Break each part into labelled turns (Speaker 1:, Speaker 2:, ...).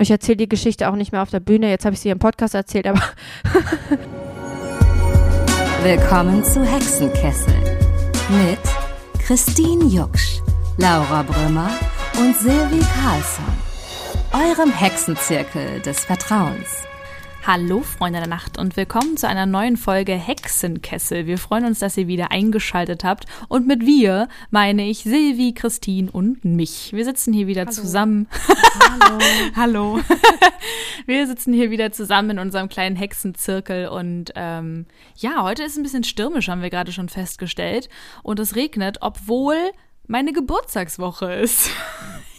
Speaker 1: Ich erzähle die Geschichte auch nicht mehr auf der Bühne. Jetzt habe ich sie im Podcast erzählt, aber.
Speaker 2: Willkommen zu Hexenkessel mit Christine Jucksch, Laura Brümmer und Silvi Carlsson. Eurem Hexenzirkel des Vertrauens.
Speaker 3: Hallo Freunde der Nacht und willkommen zu einer neuen Folge Hexenkessel. Wir freuen uns, dass ihr wieder eingeschaltet habt und mit wir meine ich Silvi, Christine und mich. Wir sitzen hier wieder
Speaker 1: Hallo.
Speaker 3: zusammen.
Speaker 1: Hallo.
Speaker 3: Hallo. Wir sitzen hier wieder zusammen in unserem kleinen Hexenzirkel und ähm, ja, heute ist ein bisschen stürmisch, haben wir gerade schon festgestellt und es regnet, obwohl meine Geburtstagswoche ist.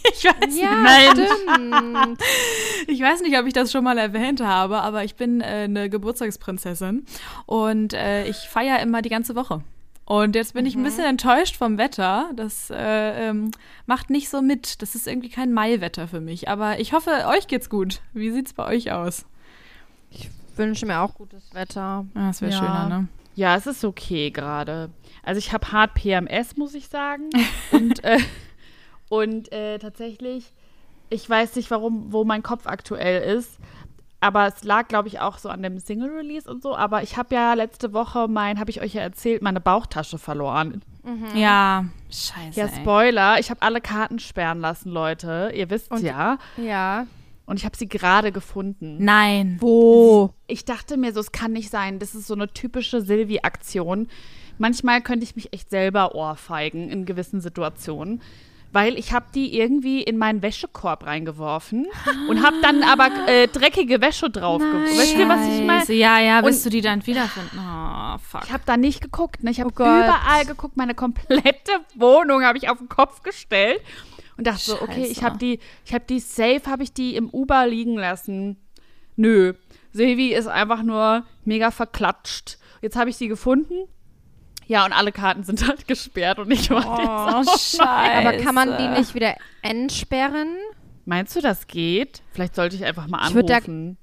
Speaker 3: Ich weiß
Speaker 1: Ja,
Speaker 3: nicht.
Speaker 1: stimmt.
Speaker 3: Ich weiß nicht, ob ich das schon mal erwähnt habe, aber ich bin äh, eine Geburtstagsprinzessin und äh, ich feiere immer die ganze Woche. Und jetzt bin ich ein bisschen enttäuscht vom Wetter. Das äh, ähm, macht nicht so mit. Das ist irgendwie kein Maiwetter für mich. Aber ich hoffe, euch geht's gut. Wie sieht's bei euch aus?
Speaker 1: Ich wünsche mir auch gutes Wetter.
Speaker 3: Ah, das wäre
Speaker 4: Ja.
Speaker 3: schöner, ne?
Speaker 4: Ja, es ist okay gerade. Also ich habe hart PMS, muss ich sagen. und äh, und äh, tatsächlich, ich weiß nicht, warum, wo mein Kopf aktuell ist. Aber es lag, glaube ich, auch so an dem Single-Release und so. Aber ich habe ja letzte Woche mein, habe ich euch ja erzählt, meine Bauchtasche verloren.
Speaker 3: Ja, scheiße.
Speaker 4: Ja,
Speaker 3: ey.
Speaker 4: Spoiler, ich habe alle Karten sperren lassen, Leute. Ihr wisst
Speaker 1: Und-
Speaker 4: ja.
Speaker 1: Ja.
Speaker 4: Und ich habe sie gerade gefunden.
Speaker 3: Nein.
Speaker 1: Wo?
Speaker 4: ich dachte mir so, es kann nicht sein. Das ist so eine typische Silvi-Aktion. Manchmal könnte ich mich echt selber ohrfeigen in gewissen Situationen. Weil ich habe die irgendwie in meinen Wäschekorb reingeworfen und habe dann aber äh, dreckige Wäsche drauf. Weißt ihr, was ich meine?
Speaker 3: Scheiße. Ja, ja, willst
Speaker 4: Und-
Speaker 3: du die dann wiederfinden? Oh, fuck.
Speaker 4: Ich habe da nicht geguckt. Ne? Ich habe
Speaker 1: Oh
Speaker 4: überall geguckt. Meine komplette Wohnung habe ich auf den Kopf gestellt und dachte so, okay, ich
Speaker 3: Scheiße.
Speaker 4: habe die, ich habe die safe, habe ich die im Uber liegen lassen. Nö, Silvi ist einfach nur mega verklatscht. Jetzt habe ich sie gefunden. Ja, und alle Karten sind halt gesperrt und ich war
Speaker 3: Oh,
Speaker 4: jetzt
Speaker 3: scheiße.
Speaker 1: Aber kann man die nicht wieder entsperren?
Speaker 4: Meinst du, das geht? Vielleicht sollte ich einfach mal anrufen.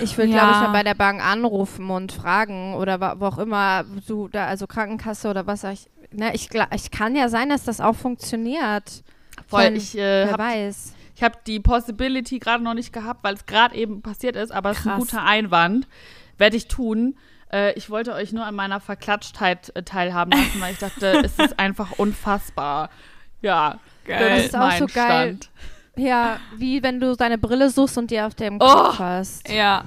Speaker 1: Ich würde,
Speaker 3: Ja.
Speaker 1: glaube ich, mal bei der Bank anrufen und fragen oder wo auch immer du da, also Krankenkasse oder was. Ich, ne, ich, gla- ich kann ja sein, dass das auch funktioniert.
Speaker 4: Voll,
Speaker 1: Von-
Speaker 4: ich äh,
Speaker 1: Wer
Speaker 4: habe
Speaker 1: weiß.
Speaker 4: Ich habe die Possibility gerade noch nicht gehabt, weil es gerade eben passiert ist, aber es ist ein guter Einwand. Werde ich tun. Äh, ich wollte euch nur an meiner Verklatschtheit äh, teilhaben lassen, weil ich dachte, es ist einfach unfassbar. Ja,
Speaker 3: Geil.
Speaker 4: das
Speaker 1: ist auch
Speaker 4: mein
Speaker 1: so geil.
Speaker 4: Stand.
Speaker 1: Ja, wie wenn du deine Brille suchst und die auf dem
Speaker 4: Oh.
Speaker 1: Kopf hast.
Speaker 3: Ja.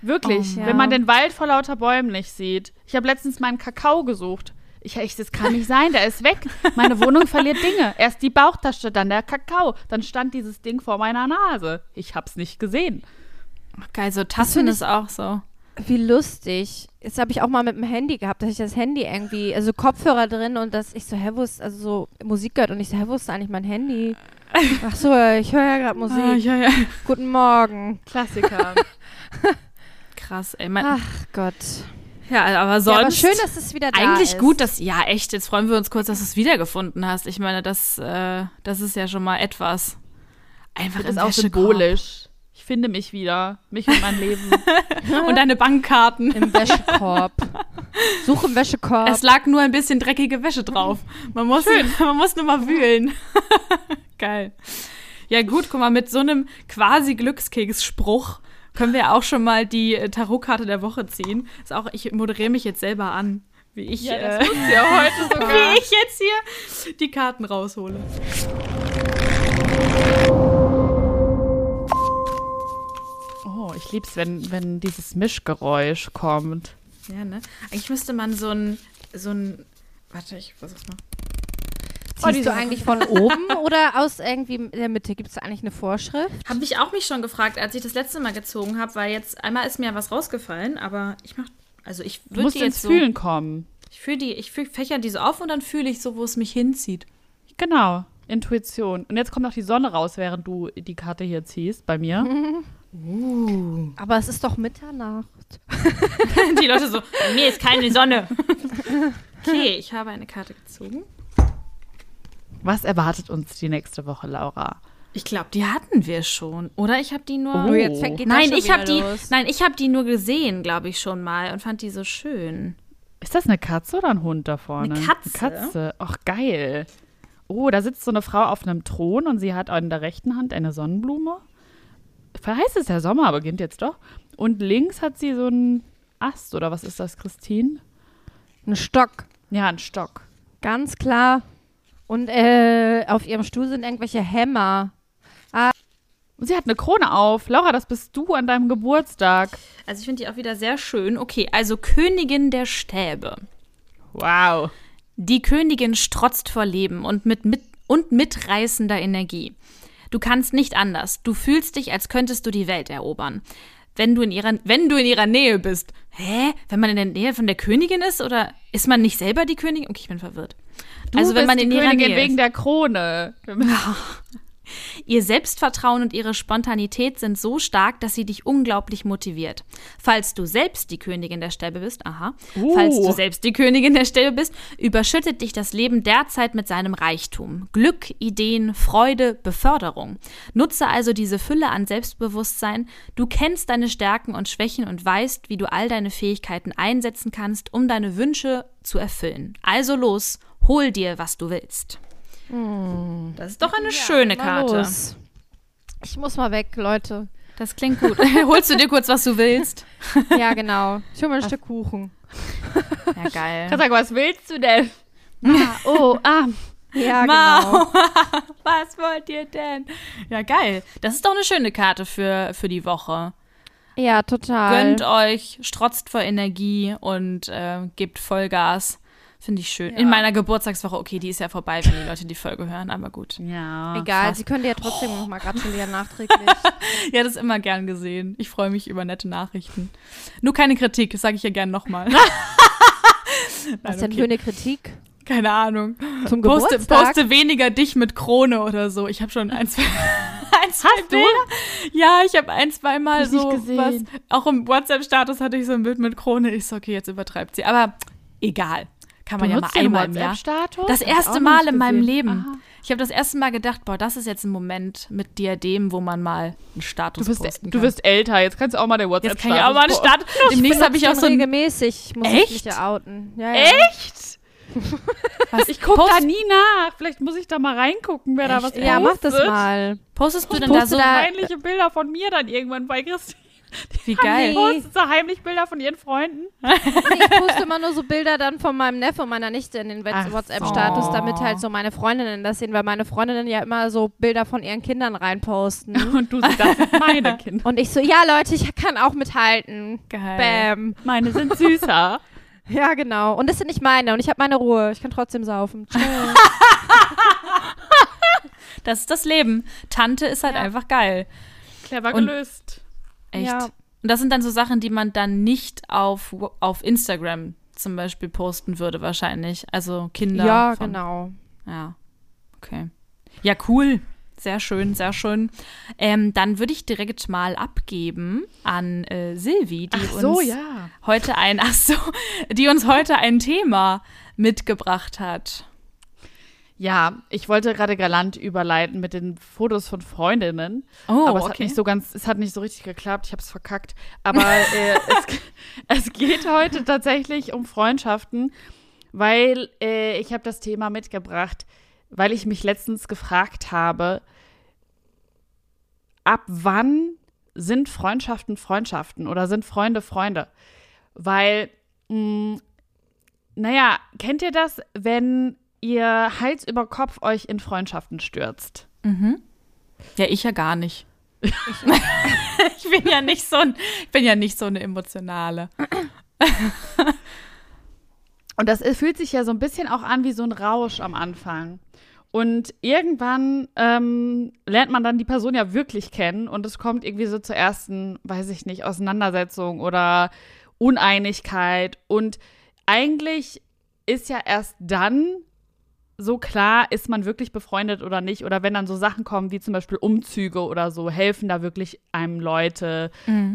Speaker 4: Wirklich,
Speaker 1: Oh, ja.
Speaker 4: wenn man den Wald vor lauter Bäumen nicht sieht. Ich habe letztens meinen Kakao gesucht. Ich, ich, das kann nicht sein, der ist weg. Meine Wohnung verliert Dinge. Erst die Bauchtasche, dann der Kakao. Dann stand dieses Ding vor meiner Nase. Ich hab's nicht gesehen.
Speaker 3: Geil, so Tassen ist auch so.
Speaker 1: Wie lustig. Das habe ich auch mal mit dem Handy gehabt, dass ich das Handy irgendwie, also Kopfhörer drin und dass ich so, hä, wo ist, also so Musik gehört und ich so, hä, wo ist eigentlich mein Handy? Ach so, ich höre ja gerade Musik.
Speaker 3: Ah, ja, ja.
Speaker 1: Guten Morgen.
Speaker 4: Klassiker.
Speaker 3: Krass, ey. Mein,
Speaker 1: Ach Gott.
Speaker 3: ja, aber sonst.
Speaker 1: Ja, aber schön, dass es wieder da
Speaker 3: Eigentlich
Speaker 1: ist.
Speaker 3: gut, dass. Ja, echt, jetzt freuen wir uns kurz, dass du es wiedergefunden hast. Ich meine, das, äh, das ist ja schon mal etwas. Einfach
Speaker 4: Das ist auch symbolisch. Ich finde mich wieder. Mich und mein Leben.
Speaker 3: Und deine Bankkarten.
Speaker 1: Im Wäschekorb. Such im Wäschekorb.
Speaker 3: Es lag nur ein bisschen dreckige Wäsche drauf. Man muss, man muss nur mal wühlen. Geil. Ja, gut, guck mal, mit so einem quasi Glückskeks-Spruch können wir auch schon mal die äh, Tarotkarte der Woche ziehen. Ist auch, ich moderiere mich jetzt selber an, wie ich,
Speaker 4: Ja,
Speaker 3: äh,
Speaker 4: ja heute sogar.
Speaker 3: wie ich jetzt hier die Karten raushole.
Speaker 4: Ich lieb's, wenn, wenn dieses Mischgeräusch kommt.
Speaker 3: Ja, ne? Eigentlich müsste man so ein, so ein, warte, ich versuch's mal.
Speaker 1: Ziehst du eigentlich von oben oder aus irgendwie der Mitte? Gibt es da eigentlich eine Vorschrift?
Speaker 3: Habe ich auch mich schon gefragt, als ich das letzte Mal gezogen habe, weil jetzt einmal ist mir was rausgefallen, aber ich mach, also ich
Speaker 4: Du
Speaker 3: würde
Speaker 4: musst
Speaker 3: die
Speaker 4: ins
Speaker 3: jetzt so,
Speaker 4: Fühlen kommen.
Speaker 3: ich fühle die, ich fühl, fächer die so auf und dann fühle ich so, wo es mich hinzieht.
Speaker 4: Genau. Intuition. Und jetzt kommt noch die Sonne raus, während du die Karte hier ziehst, bei mir.
Speaker 1: Aber es ist doch Mitternacht.
Speaker 3: die Leute so, bei mir ist keine Sonne. okay, ich habe eine Karte gezogen.
Speaker 4: Was erwartet uns die nächste Woche, Laura?
Speaker 3: Ich glaube, die hatten wir schon, oder? Ich habe die nur.
Speaker 4: Oh,
Speaker 1: jetzt fängt
Speaker 3: Nein, ich habe die,
Speaker 1: los.
Speaker 3: nein, ich habe die nur gesehen, glaube ich schon mal und fand die so schön.
Speaker 4: Ist das eine Katze oder ein Hund da vorne?
Speaker 3: Eine Katze.
Speaker 4: Eine Katze. Ach, geil. Oh, da sitzt so eine Frau auf einem Thron und sie hat in der rechten Hand eine Sonnenblume. Heißt es, der Sommer beginnt jetzt doch. Und links hat sie so einen Ast, oder was ist das, Christine?
Speaker 1: Ein Stock.
Speaker 4: Ja, einen Stock.
Speaker 1: Ganz klar. Und äh, auf ihrem Stuhl sind irgendwelche Hämmer.
Speaker 4: Und sie hat eine Krone auf. Laura, das bist du an deinem Geburtstag.
Speaker 3: Also ich finde die auch wieder sehr schön. Okay, also Königin der Stäbe.
Speaker 4: Wow.
Speaker 3: Die Königin strotzt vor Leben und mit, mit und mitreißender Energie. Du kannst nicht anders. Du fühlst dich, als könntest du die Welt erobern. Wenn du in ihrer, wenn du in ihrer Nähe bist. Hä? Wenn man in der Nähe von der Königin ist? Oder ist man nicht selber die Königin? Okay, ich bin verwirrt.
Speaker 4: Du
Speaker 3: also wenn
Speaker 4: bist
Speaker 3: man
Speaker 4: die
Speaker 3: in ihrer
Speaker 4: Königin
Speaker 3: Nähe
Speaker 4: wegen
Speaker 3: ist.
Speaker 4: der Krone.
Speaker 3: Ihr Selbstvertrauen und ihre Spontanität sind so stark, dass sie dich unglaublich motiviert. Falls du selbst die Königin der Stäbe bist, aha,
Speaker 4: Uh.
Speaker 3: falls du selbst die Königin der Stäbe bist, überschüttet dich das Leben derzeit mit seinem Reichtum. Glück, Ideen, Freude, Beförderung. Nutze also diese Fülle an Selbstbewusstsein. Du kennst deine Stärken und Schwächen und weißt, wie du all deine Fähigkeiten einsetzen kannst, um deine Wünsche zu erfüllen. Also los, hol dir, was du willst. Das ist doch eine schöne
Speaker 1: Mal
Speaker 3: Karte.
Speaker 1: los. Ich muss mal weg, Leute.
Speaker 3: Das klingt gut. Holst du dir kurz, was du willst?
Speaker 1: Ja, genau. Ich hol mir ein Stück Kuchen.
Speaker 3: Ja, geil.
Speaker 4: Sag, was willst du denn? Ah, oh, ah.
Speaker 1: Ja, genau.
Speaker 3: Mau. Was wollt ihr denn? Ja, geil. Das ist doch eine schöne Karte für, für die Woche.
Speaker 1: Ja, total.
Speaker 3: Gönnt euch, strotzt vor Energie und äh, gebt Vollgas. Finde ich schön. In meiner Geburtstagswoche, okay, die ist ja vorbei, wenn die Leute die Folge hören, aber gut.
Speaker 4: Ja.
Speaker 1: Egal,
Speaker 3: fast.
Speaker 1: Sie können dir ja trotzdem noch mal gratulieren nachträglich.
Speaker 3: Ja, das ist immer gern gesehen. Ich freue mich über nette Nachrichten. Nur keine Kritik, das sage ich ja gern nochmal.
Speaker 1: Was denn für eine Kritik?
Speaker 3: Keine Ahnung.
Speaker 1: Zum
Speaker 3: Poste,
Speaker 1: Geburtstag?
Speaker 3: poste weniger dich mit Krone oder so. Ich habe schon ein, zwei, ein, zwei
Speaker 4: Hast du?
Speaker 3: Bilder. Ja, ich habe ein, zwei Mal so
Speaker 4: gesehen.
Speaker 3: was. Auch im WhatsApp-Status hatte ich so ein Bild mit Krone. Ich so, okay, jetzt übertreibt sie. Aber egal. Kann man ja mal
Speaker 4: Benutzt du den
Speaker 3: einmal im Jahr. Das
Speaker 4: ich
Speaker 3: erste Mal in meinem. Leben.
Speaker 4: Aha.
Speaker 3: Ich habe das erste Mal gedacht, boah, das ist jetzt ein Moment mit Diadem, wo man mal einen Status
Speaker 4: Du bist,
Speaker 3: posten
Speaker 4: du
Speaker 3: kann.
Speaker 4: wirst älter, jetzt kannst du auch mal den WhatsApp
Speaker 3: Jetzt kann ich auch mal einen. Status. Demnächst habe ich auch so
Speaker 1: regelmäßig. Ich muss
Speaker 3: Echt?
Speaker 1: mich ja outen. Ja, ja.
Speaker 4: Echt?
Speaker 3: was,
Speaker 4: Ich gucke da nie nach. Vielleicht muss ich da mal reingucken, wer da was
Speaker 1: Ja, mach das
Speaker 4: postet.
Speaker 1: mal.
Speaker 3: Postest du
Speaker 1: Ich
Speaker 3: denn da so
Speaker 4: Peinliche Bilder von mir dann irgendwann bei Christine.
Speaker 3: Wie geil?
Speaker 4: Postet so heimlich Bilder von ihren Freunden.
Speaker 1: Ich poste immer nur so Bilder dann von meinem Neffe und meiner Nichte in den WhatsApp-Status,
Speaker 3: so.
Speaker 1: damit halt so meine Freundinnen das sehen, weil meine Freundinnen ja immer so Bilder von ihren Kindern reinposten.
Speaker 4: Und du siehst, das sind meine Kinder.
Speaker 1: Und ich so, ja Leute, ich kann auch mithalten.
Speaker 3: Geil.
Speaker 1: Bam.
Speaker 4: Meine sind süßer.
Speaker 1: Ja, genau. Und das sind nicht meine und ich habe meine Ruhe. Ich kann trotzdem saufen. Chill.
Speaker 3: Das ist das Leben. Tante ist halt einfach geil.
Speaker 4: Clever
Speaker 3: Und-
Speaker 4: gelöst.
Speaker 3: Echt.
Speaker 1: Ja.
Speaker 3: Und das sind dann so Sachen, die man dann nicht auf, auf Instagram zum Beispiel posten würde, wahrscheinlich. Also Kinder.
Speaker 1: ja,
Speaker 3: von,
Speaker 1: genau.
Speaker 3: Ja. Okay. Ja, cool. Sehr schön, sehr schön. Ähm, dann würde ich direkt mal abgeben an äh, Silvi, die
Speaker 4: so,
Speaker 3: uns
Speaker 4: ja.
Speaker 3: heute ein, ach so, die uns heute ein Thema mitgebracht hat.
Speaker 4: Ja, ich wollte gerade galant überleiten mit den Fotos von Freundinnen.
Speaker 3: Oh,
Speaker 4: aber es hat
Speaker 3: okay.
Speaker 4: nicht so ganz, es hat nicht so richtig geklappt. Ich habe es verkackt. Aber äh, es, es geht heute tatsächlich um Freundschaften, weil äh, ich habe das Thema mitgebracht, weil ich mich letztens gefragt habe, ab wann sind Freundschaften Freundschaften oder sind Freunde Freunde? Weil, mh, naja, kennt ihr das, wenn ihr Hals über Kopf euch in Freundschaften stürzt?
Speaker 3: Ja, ich ja gar nicht. ich bin ja nicht so ein, ich bin ja nicht so eine emotionale.
Speaker 4: Und das fühlt sich ja so ein bisschen auch an wie so ein Rausch am Anfang. Und irgendwann ähm, lernt man dann die Person ja wirklich kennen und es kommt irgendwie so zur ersten, weiß ich nicht, Auseinandersetzung oder Uneinigkeit. Und eigentlich ist ja erst dann so klar, ist man wirklich befreundet oder nicht. Oder wenn dann so Sachen kommen wie zum Beispiel Umzüge oder so, helfen da wirklich einem Leute.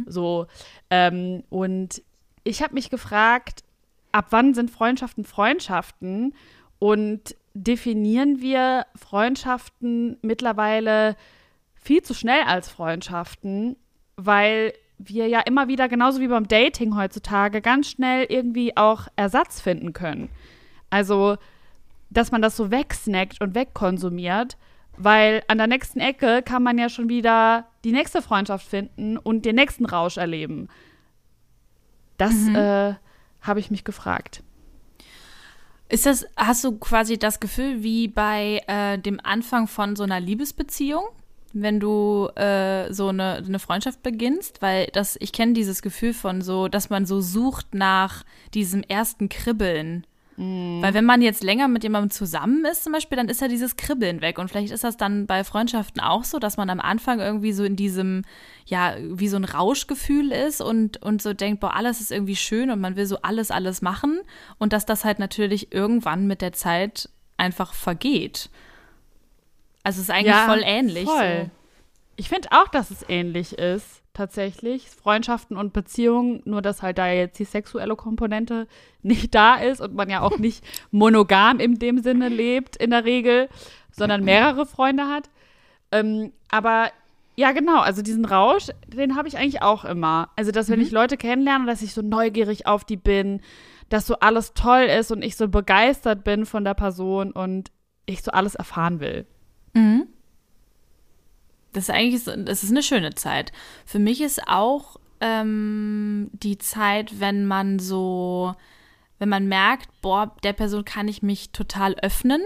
Speaker 4: So. Ähm, und ich habe mich gefragt, ab wann sind Freundschaften Freundschaften? Und definieren wir Freundschaften mittlerweile viel zu schnell als Freundschaften, weil wir ja immer wieder, genauso wie beim Dating heutzutage, ganz schnell irgendwie auch Ersatz finden können. Also, dass man das so wegsnackt und wegkonsumiert, weil an der nächsten Ecke kann man ja schon wieder die nächste Freundschaft finden und den nächsten Rausch erleben? Das
Speaker 3: Mhm.
Speaker 4: äh, habe ich mich gefragt.
Speaker 3: Ist das, hast du quasi das Gefühl wie bei äh, dem Anfang von so einer Liebesbeziehung, wenn du äh, so eine, eine Freundschaft beginnst? Weil das, ich kenne dieses Gefühl von so, dass man so sucht nach diesem ersten Kribbeln. Weil wenn man jetzt länger mit jemandem zusammen ist zum Beispiel, dann ist ja dieses Kribbeln weg. Und vielleicht ist das dann bei Freundschaften auch so, dass man am Anfang irgendwie so in diesem, ja, wie so ein Rauschgefühl ist und, und so denkt, boah, alles ist irgendwie schön und man will so alles, alles machen. Und dass das halt natürlich irgendwann mit der Zeit einfach vergeht. Also es ist eigentlich voll ähnlich.
Speaker 4: Voll.
Speaker 3: So.
Speaker 4: Ich finde auch, dass es ähnlich ist, tatsächlich. Freundschaften und Beziehungen, nur dass halt da jetzt die sexuelle Komponente nicht da ist und man ja auch nicht monogam in dem Sinne lebt, in der Regel, sondern mehrere Freunde hat. Ähm, aber ja, genau, also diesen Rausch, den habe ich eigentlich auch immer. Also, dass wenn ich Leute kennenlerne, dass ich so neugierig auf die bin, dass so alles toll ist und ich so begeistert bin von der Person und ich so alles erfahren will.
Speaker 3: Mhm. Das ist eigentlich, das ist eine schöne Zeit. Für mich ist auch ähm, die Zeit, wenn man so, wenn man merkt, boah, der Person kann ich mich total öffnen.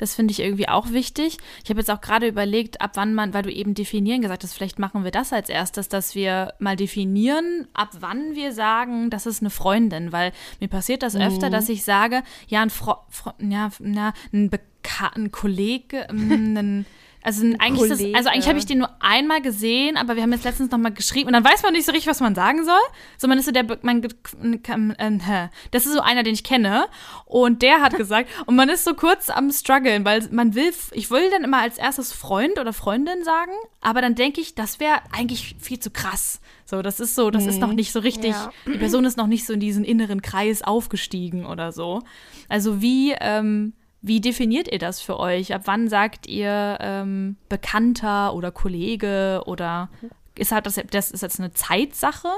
Speaker 3: Das finde ich irgendwie auch wichtig. Ich habe jetzt auch gerade überlegt, ab wann man, weil du eben definieren gesagt hast, vielleicht machen wir das als erstes, dass wir mal definieren, ab wann wir sagen, das ist eine Freundin, weil mir passiert das öfter, dass ich sage, ja, ein, Fro Fro ja, na, ein, Beka ein Kollege, ähm, ein, also ein, eigentlich ist das, also eigentlich habe ich den nur einmal gesehen, aber wir haben jetzt letztens noch mal geschrieben und dann weiß man nicht so richtig, was man sagen soll. So, man ist so der, man, äh, das ist so einer, den ich kenne und der hat gesagt und man ist so kurz am struggeln, weil man will, ich will dann immer als erstes Freund oder Freundin sagen, aber dann denke ich, das wäre eigentlich viel zu krass. So, das ist so, das ist noch nicht so richtig,
Speaker 1: Ja.
Speaker 3: die Person ist noch nicht so in diesen inneren Kreis aufgestiegen oder so. Also wie, ähm, wie definiert ihr das für euch? Ab wann sagt ihr ähm, Bekannter oder Kollege oder ist halt das, das ist jetzt eine Zeitsache?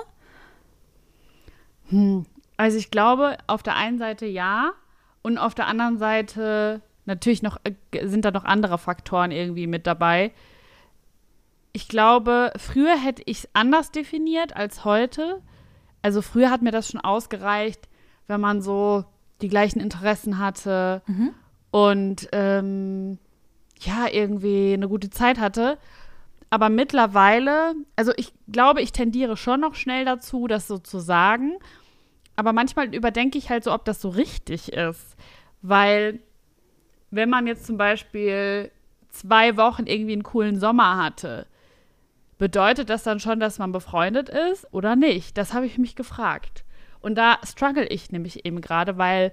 Speaker 4: Also ich glaube, auf der einen Seite ja und auf der anderen Seite natürlich noch äh, sind da noch andere Faktoren irgendwie mit dabei. Ich glaube, früher hätte ich es anders definiert als heute. Also früher hat mir das schon ausgereicht, wenn man so die gleichen Interessen hatte und ähm, ja, irgendwie eine gute Zeit hatte. Aber mittlerweile, also ich glaube, ich tendiere schon noch schnell dazu, das so zu sagen. Aber manchmal überdenke ich halt so, ob das so richtig ist. Weil, wenn man jetzt zum Beispiel zwei Wochen irgendwie einen coolen Sommer hatte, bedeutet das dann schon, dass man befreundet ist oder nicht? Das habe ich mich gefragt. Und da struggle ich nämlich eben gerade, weil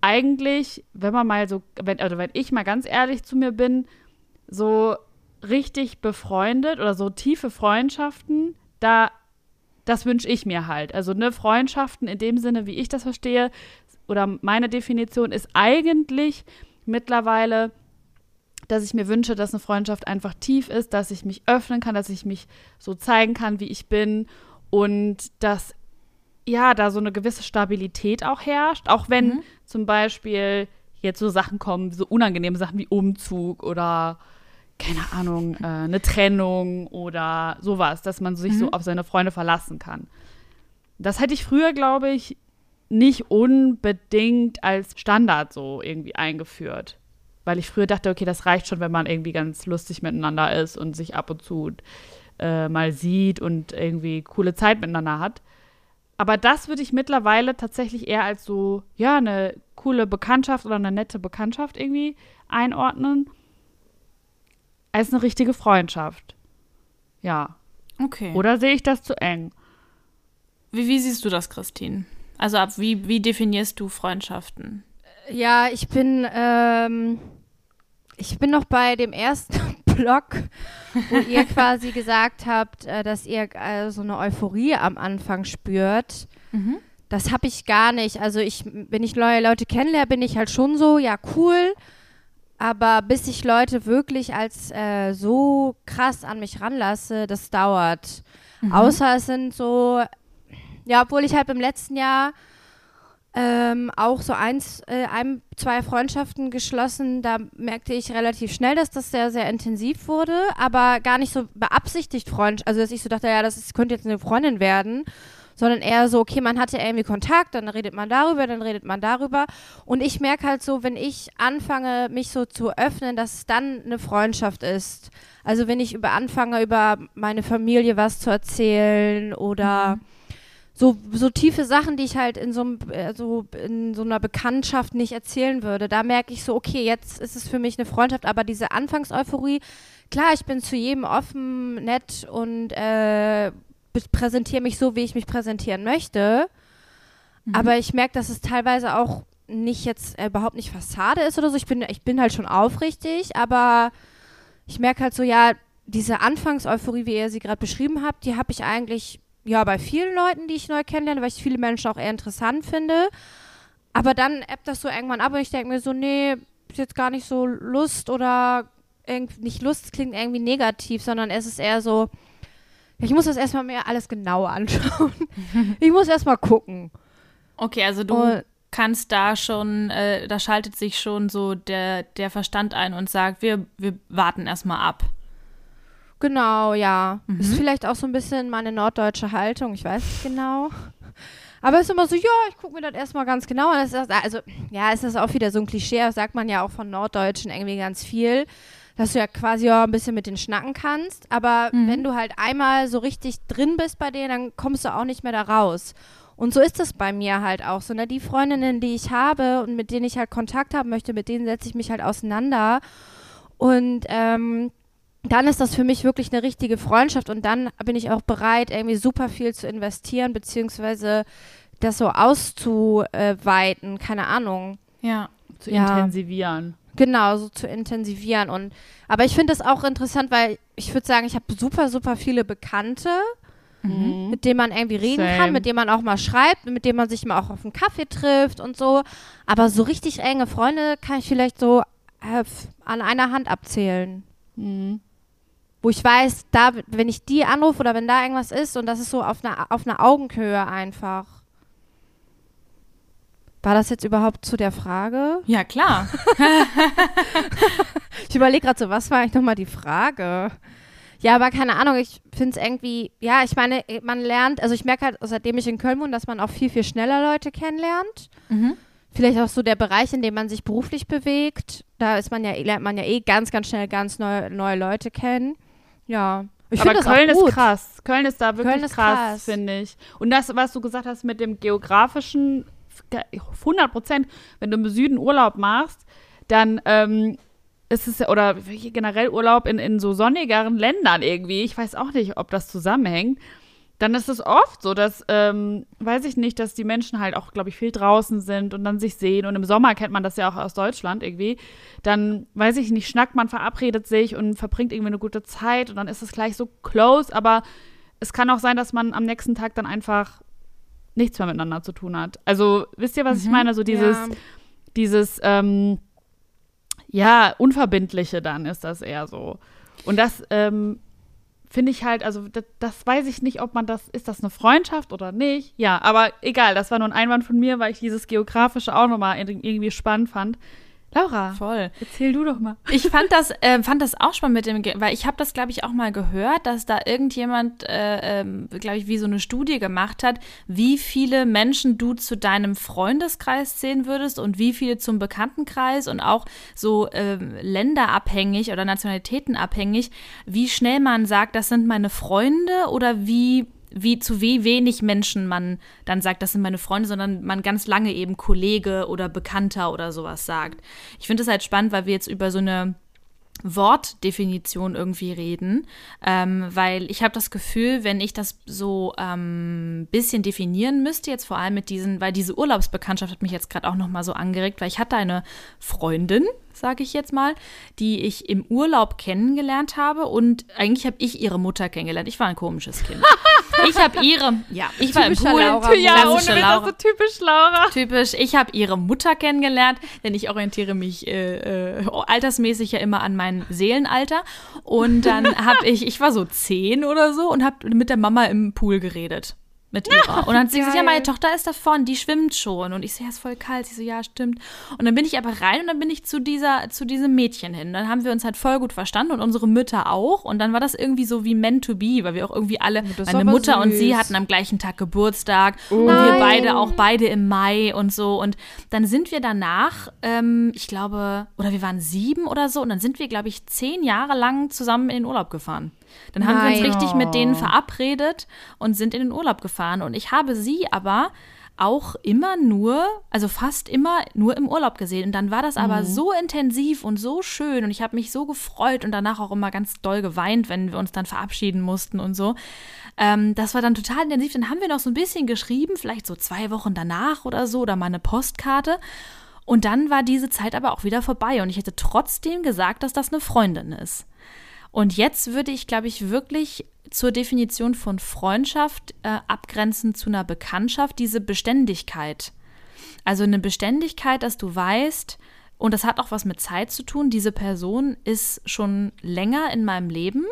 Speaker 4: eigentlich, wenn man mal so, wenn, also wenn ich mal ganz ehrlich zu mir bin, so richtig befreundet oder so tiefe Freundschaften, da das wünsche ich mir halt. Also ne, Freundschaften in dem Sinne, wie ich das verstehe, oder meine Definition ist eigentlich mittlerweile, dass ich mir wünsche, dass eine Freundschaft einfach tief ist, dass ich mich öffnen kann, dass ich mich so zeigen kann, wie ich bin und dass ja da so eine gewisse Stabilität auch herrscht, auch wenn zum Beispiel jetzt so Sachen kommen, so unangenehme Sachen wie Umzug oder keine Ahnung, äh, eine Trennung oder sowas, dass man sich so auf seine Freunde verlassen kann. Das hätte ich früher, glaube ich, nicht unbedingt als Standard so irgendwie eingeführt. Weil ich früher dachte, okay, das reicht schon, wenn man irgendwie ganz lustig miteinander ist und sich ab und zu äh, mal sieht und irgendwie coole Zeit miteinander hat. Aber das würde ich mittlerweile tatsächlich eher als so, ja, eine coole Bekanntschaft oder eine nette Bekanntschaft irgendwie einordnen als eine richtige Freundschaft. Ja.
Speaker 3: Okay.
Speaker 4: Oder sehe ich das zu eng?
Speaker 3: Wie, wie siehst du das, Christine? Also ab wie, wie definierst du Freundschaften?
Speaker 1: Ja, ich bin, ähm, ich bin noch bei dem ersten Blog, wo ihr quasi gesagt habt, äh, dass ihr äh, so eine Euphorie am Anfang spürt. Das habe ich gar nicht. Also ich, wenn ich neue Leute kennenlerne, bin ich halt schon so, ja cool. Aber bis ich Leute wirklich als äh, so krass an mich ranlasse, das dauert. Außer es sind so, ja, obwohl ich halt im letzten Jahr ähm, auch so eins, äh, ein, zwei Freundschaften geschlossen. Da merkte ich relativ schnell, dass das sehr, sehr intensiv wurde, aber gar nicht so beabsichtigt Freund. Also, dass ich so dachte, ja, das ist, könnte jetzt eine Freundin werden, sondern eher so, okay, man hatte irgendwie Kontakt, dann redet man darüber, dann redet man darüber. Und ich merke halt so, wenn ich anfange, mich so zu öffnen, dass es dann eine Freundschaft ist. Also, wenn ich über anfange, über meine Familie was zu erzählen oder. Mhm so, so tiefe Sachen, die ich halt in so, äh, so, in so einer Bekanntschaft nicht erzählen würde. Da merke ich so, okay, jetzt ist es für mich eine Freundschaft, aber diese Anfangseuphorie, klar, ich bin zu jedem offen, nett und äh, präsentiere mich so, wie ich mich präsentieren möchte. Mhm. Aber ich merke, dass es teilweise auch nicht jetzt äh, überhaupt nicht Fassade ist oder so. Ich bin, ich bin halt schon aufrichtig, aber ich merke halt so, ja, diese Anfangseuphorie, wie ihr sie gerade beschrieben habt, die habe ich eigentlich ja, bei vielen Leuten, die ich neu kennenlerne, weil ich viele Menschen auch eher interessant finde. Aber dann ebbt das so irgendwann ab und ich denke mir so, nee, ist jetzt gar nicht so Lust oder nicht Lust klingt irgendwie negativ, sondern es ist eher so, ich muss das erstmal mir alles genau anschauen. ich muss erstmal gucken.
Speaker 3: Okay, also du und, kannst da schon, äh, da schaltet sich schon so der, der Verstand ein und sagt, wir, wir warten erstmal ab.
Speaker 1: Genau, ja. Mhm. Ist vielleicht auch so ein bisschen meine norddeutsche Haltung, ich weiß nicht genau. Aber es ist immer so, ja, ich gucke mir das erstmal ganz genau an. also, ja, es ist auch wieder so ein Klischee, das sagt man ja auch von Norddeutschen irgendwie ganz viel, dass du ja quasi auch ein bisschen mit den schnacken kannst. Aber mhm. wenn du halt einmal so richtig drin bist bei denen, dann kommst du auch nicht mehr da raus. Und so ist es bei mir halt auch so. Ne? Die Freundinnen, die ich habe und mit denen ich halt Kontakt haben möchte, mit denen setze ich mich halt auseinander. Und ähm, dann ist das für mich wirklich eine richtige Freundschaft und dann bin ich auch bereit, irgendwie super viel zu investieren, beziehungsweise das so auszuweiten, keine Ahnung.
Speaker 3: Ja,
Speaker 4: zu ja. intensivieren.
Speaker 1: Genau, so zu intensivieren. Und aber ich finde es auch interessant, weil ich würde sagen, ich habe super, super viele Bekannte, mhm. mit denen man irgendwie reden Same. kann, mit denen man auch mal schreibt, mit denen man sich mal auch auf einen Kaffee trifft und so. Aber so richtig enge Freunde kann ich vielleicht so äh, an einer Hand abzählen. Mhm wo ich weiß, da, wenn ich die anrufe oder wenn da irgendwas ist und das ist so auf einer auf einer Augenhöhe einfach. War das jetzt überhaupt zu der Frage?
Speaker 3: Ja, klar.
Speaker 1: ich überlege gerade so, was war eigentlich nochmal die Frage? Ja, aber keine Ahnung, ich finde es irgendwie, ja, ich meine, man lernt, also ich merke halt, seitdem ich in Köln wohne, dass man auch viel, viel schneller Leute kennenlernt. Mhm. Vielleicht auch so der Bereich, in dem man sich beruflich bewegt. Da ist man ja, lernt man ja eh ganz, ganz schnell ganz neue, neue Leute kennen. Ja.
Speaker 4: Ich Aber Köln ist krass. Köln ist da wirklich ist krass, krass. finde ich. Und das, was du gesagt hast mit dem geografischen, 100 Prozent, wenn du im Süden Urlaub machst, dann ähm, ist es ja, oder generell Urlaub in, in so sonnigeren Ländern irgendwie. Ich weiß auch nicht, ob das zusammenhängt dann ist es oft so, dass, ähm, weiß ich nicht, dass die Menschen halt auch, glaube ich, viel draußen sind und dann sich sehen. Und im Sommer kennt man das ja auch aus Deutschland irgendwie. Dann, weiß ich nicht, schnackt man, verabredet sich und verbringt irgendwie eine gute Zeit und dann ist es gleich so close. Aber es kann auch sein, dass man am nächsten Tag dann einfach nichts mehr miteinander zu tun hat. Also, wisst ihr, was mhm. ich meine? So dieses, ja. dieses, ähm, ja, Unverbindliche dann ist das eher so. Und das, ähm, finde ich halt, also das, das, weiß ich nicht, ob man das, ist das eine Freundschaft oder nicht? Ja, aber egal, das war nur ein Einwand von mir, weil ich dieses Geografische auch nochmal irgendwie spannend fand. Laura,
Speaker 3: voll.
Speaker 4: Erzähl du doch mal.
Speaker 3: Ich fand das, äh, fand das auch spannend mit dem, weil ich habe das, glaube ich, auch mal gehört, dass da irgendjemand, äh, äh, glaube ich, wie so eine Studie gemacht hat, wie viele Menschen du zu deinem Freundeskreis zählen würdest und wie viele zum Bekanntenkreis und auch so ähm, länderabhängig oder nationalitätenabhängig, wie schnell man sagt, das sind meine Freunde oder wie wie zu wie wenig Menschen man dann sagt, das sind meine Freunde, sondern man ganz lange eben Kollege oder Bekannter oder sowas sagt. Ich finde es halt spannend, weil wir jetzt über so eine Wortdefinition irgendwie reden, ähm, weil ich habe das Gefühl, wenn ich das so ein ähm, bisschen definieren müsste, jetzt vor allem mit diesen, weil diese Urlaubsbekanntschaft hat mich jetzt gerade auch noch mal so angeregt, weil ich hatte eine Freundin, sage ich jetzt mal, die ich im Urlaub kennengelernt habe und eigentlich habe ich ihre Mutter kennengelernt. Ich war ein komisches Kind. ich habe ihre, ja, ich war im Pool.
Speaker 1: Laura,
Speaker 3: ja, ohne
Speaker 4: Laura. so typisch Laura.
Speaker 3: Typisch. Ich habe ihre Mutter kennengelernt, denn ich orientiere mich äh, äh, altersmäßig ja immer an mein Seelenalter und dann habe ich, ich war so zehn oder so und habe mit der Mama im Pool geredet. Mit ihrer. Und dann sie gesagt, ja, meine Tochter ist davon, die schwimmt schon. Und ich so, ja, ist voll kalt. Sie so, ja, stimmt. Und dann bin ich aber rein und dann bin ich zu dieser, zu diesem Mädchen hin. Dann haben wir uns halt voll gut verstanden und unsere Mütter auch. Und dann war das irgendwie so wie meant to be, weil wir auch irgendwie alle, meine Mutter süß. und sie hatten am gleichen Tag Geburtstag oh. und wir beide auch beide im Mai und so. Und dann sind wir danach, ähm, ich glaube, oder wir waren sieben oder so, und dann sind wir, glaube ich, zehn Jahre lang zusammen in den Urlaub gefahren. Dann haben Nein. wir uns richtig mit denen verabredet und sind in den Urlaub gefahren. Und ich habe sie aber auch immer nur, also fast immer nur im Urlaub gesehen. Und dann war das aber mhm. so intensiv und so schön und ich habe mich so gefreut und danach auch immer ganz doll geweint, wenn wir uns dann verabschieden mussten und so. Ähm, das war dann total intensiv. Dann haben wir noch so ein bisschen geschrieben, vielleicht so zwei Wochen danach oder so oder mal eine Postkarte. Und dann war diese Zeit aber auch wieder vorbei und ich hätte trotzdem gesagt, dass das eine Freundin ist. Und jetzt würde ich, glaube ich, wirklich zur Definition von Freundschaft äh, abgrenzen zu einer Bekanntschaft, diese Beständigkeit. Also eine Beständigkeit, dass du weißt, und das hat auch was mit Zeit zu tun, diese Person ist schon länger in meinem Leben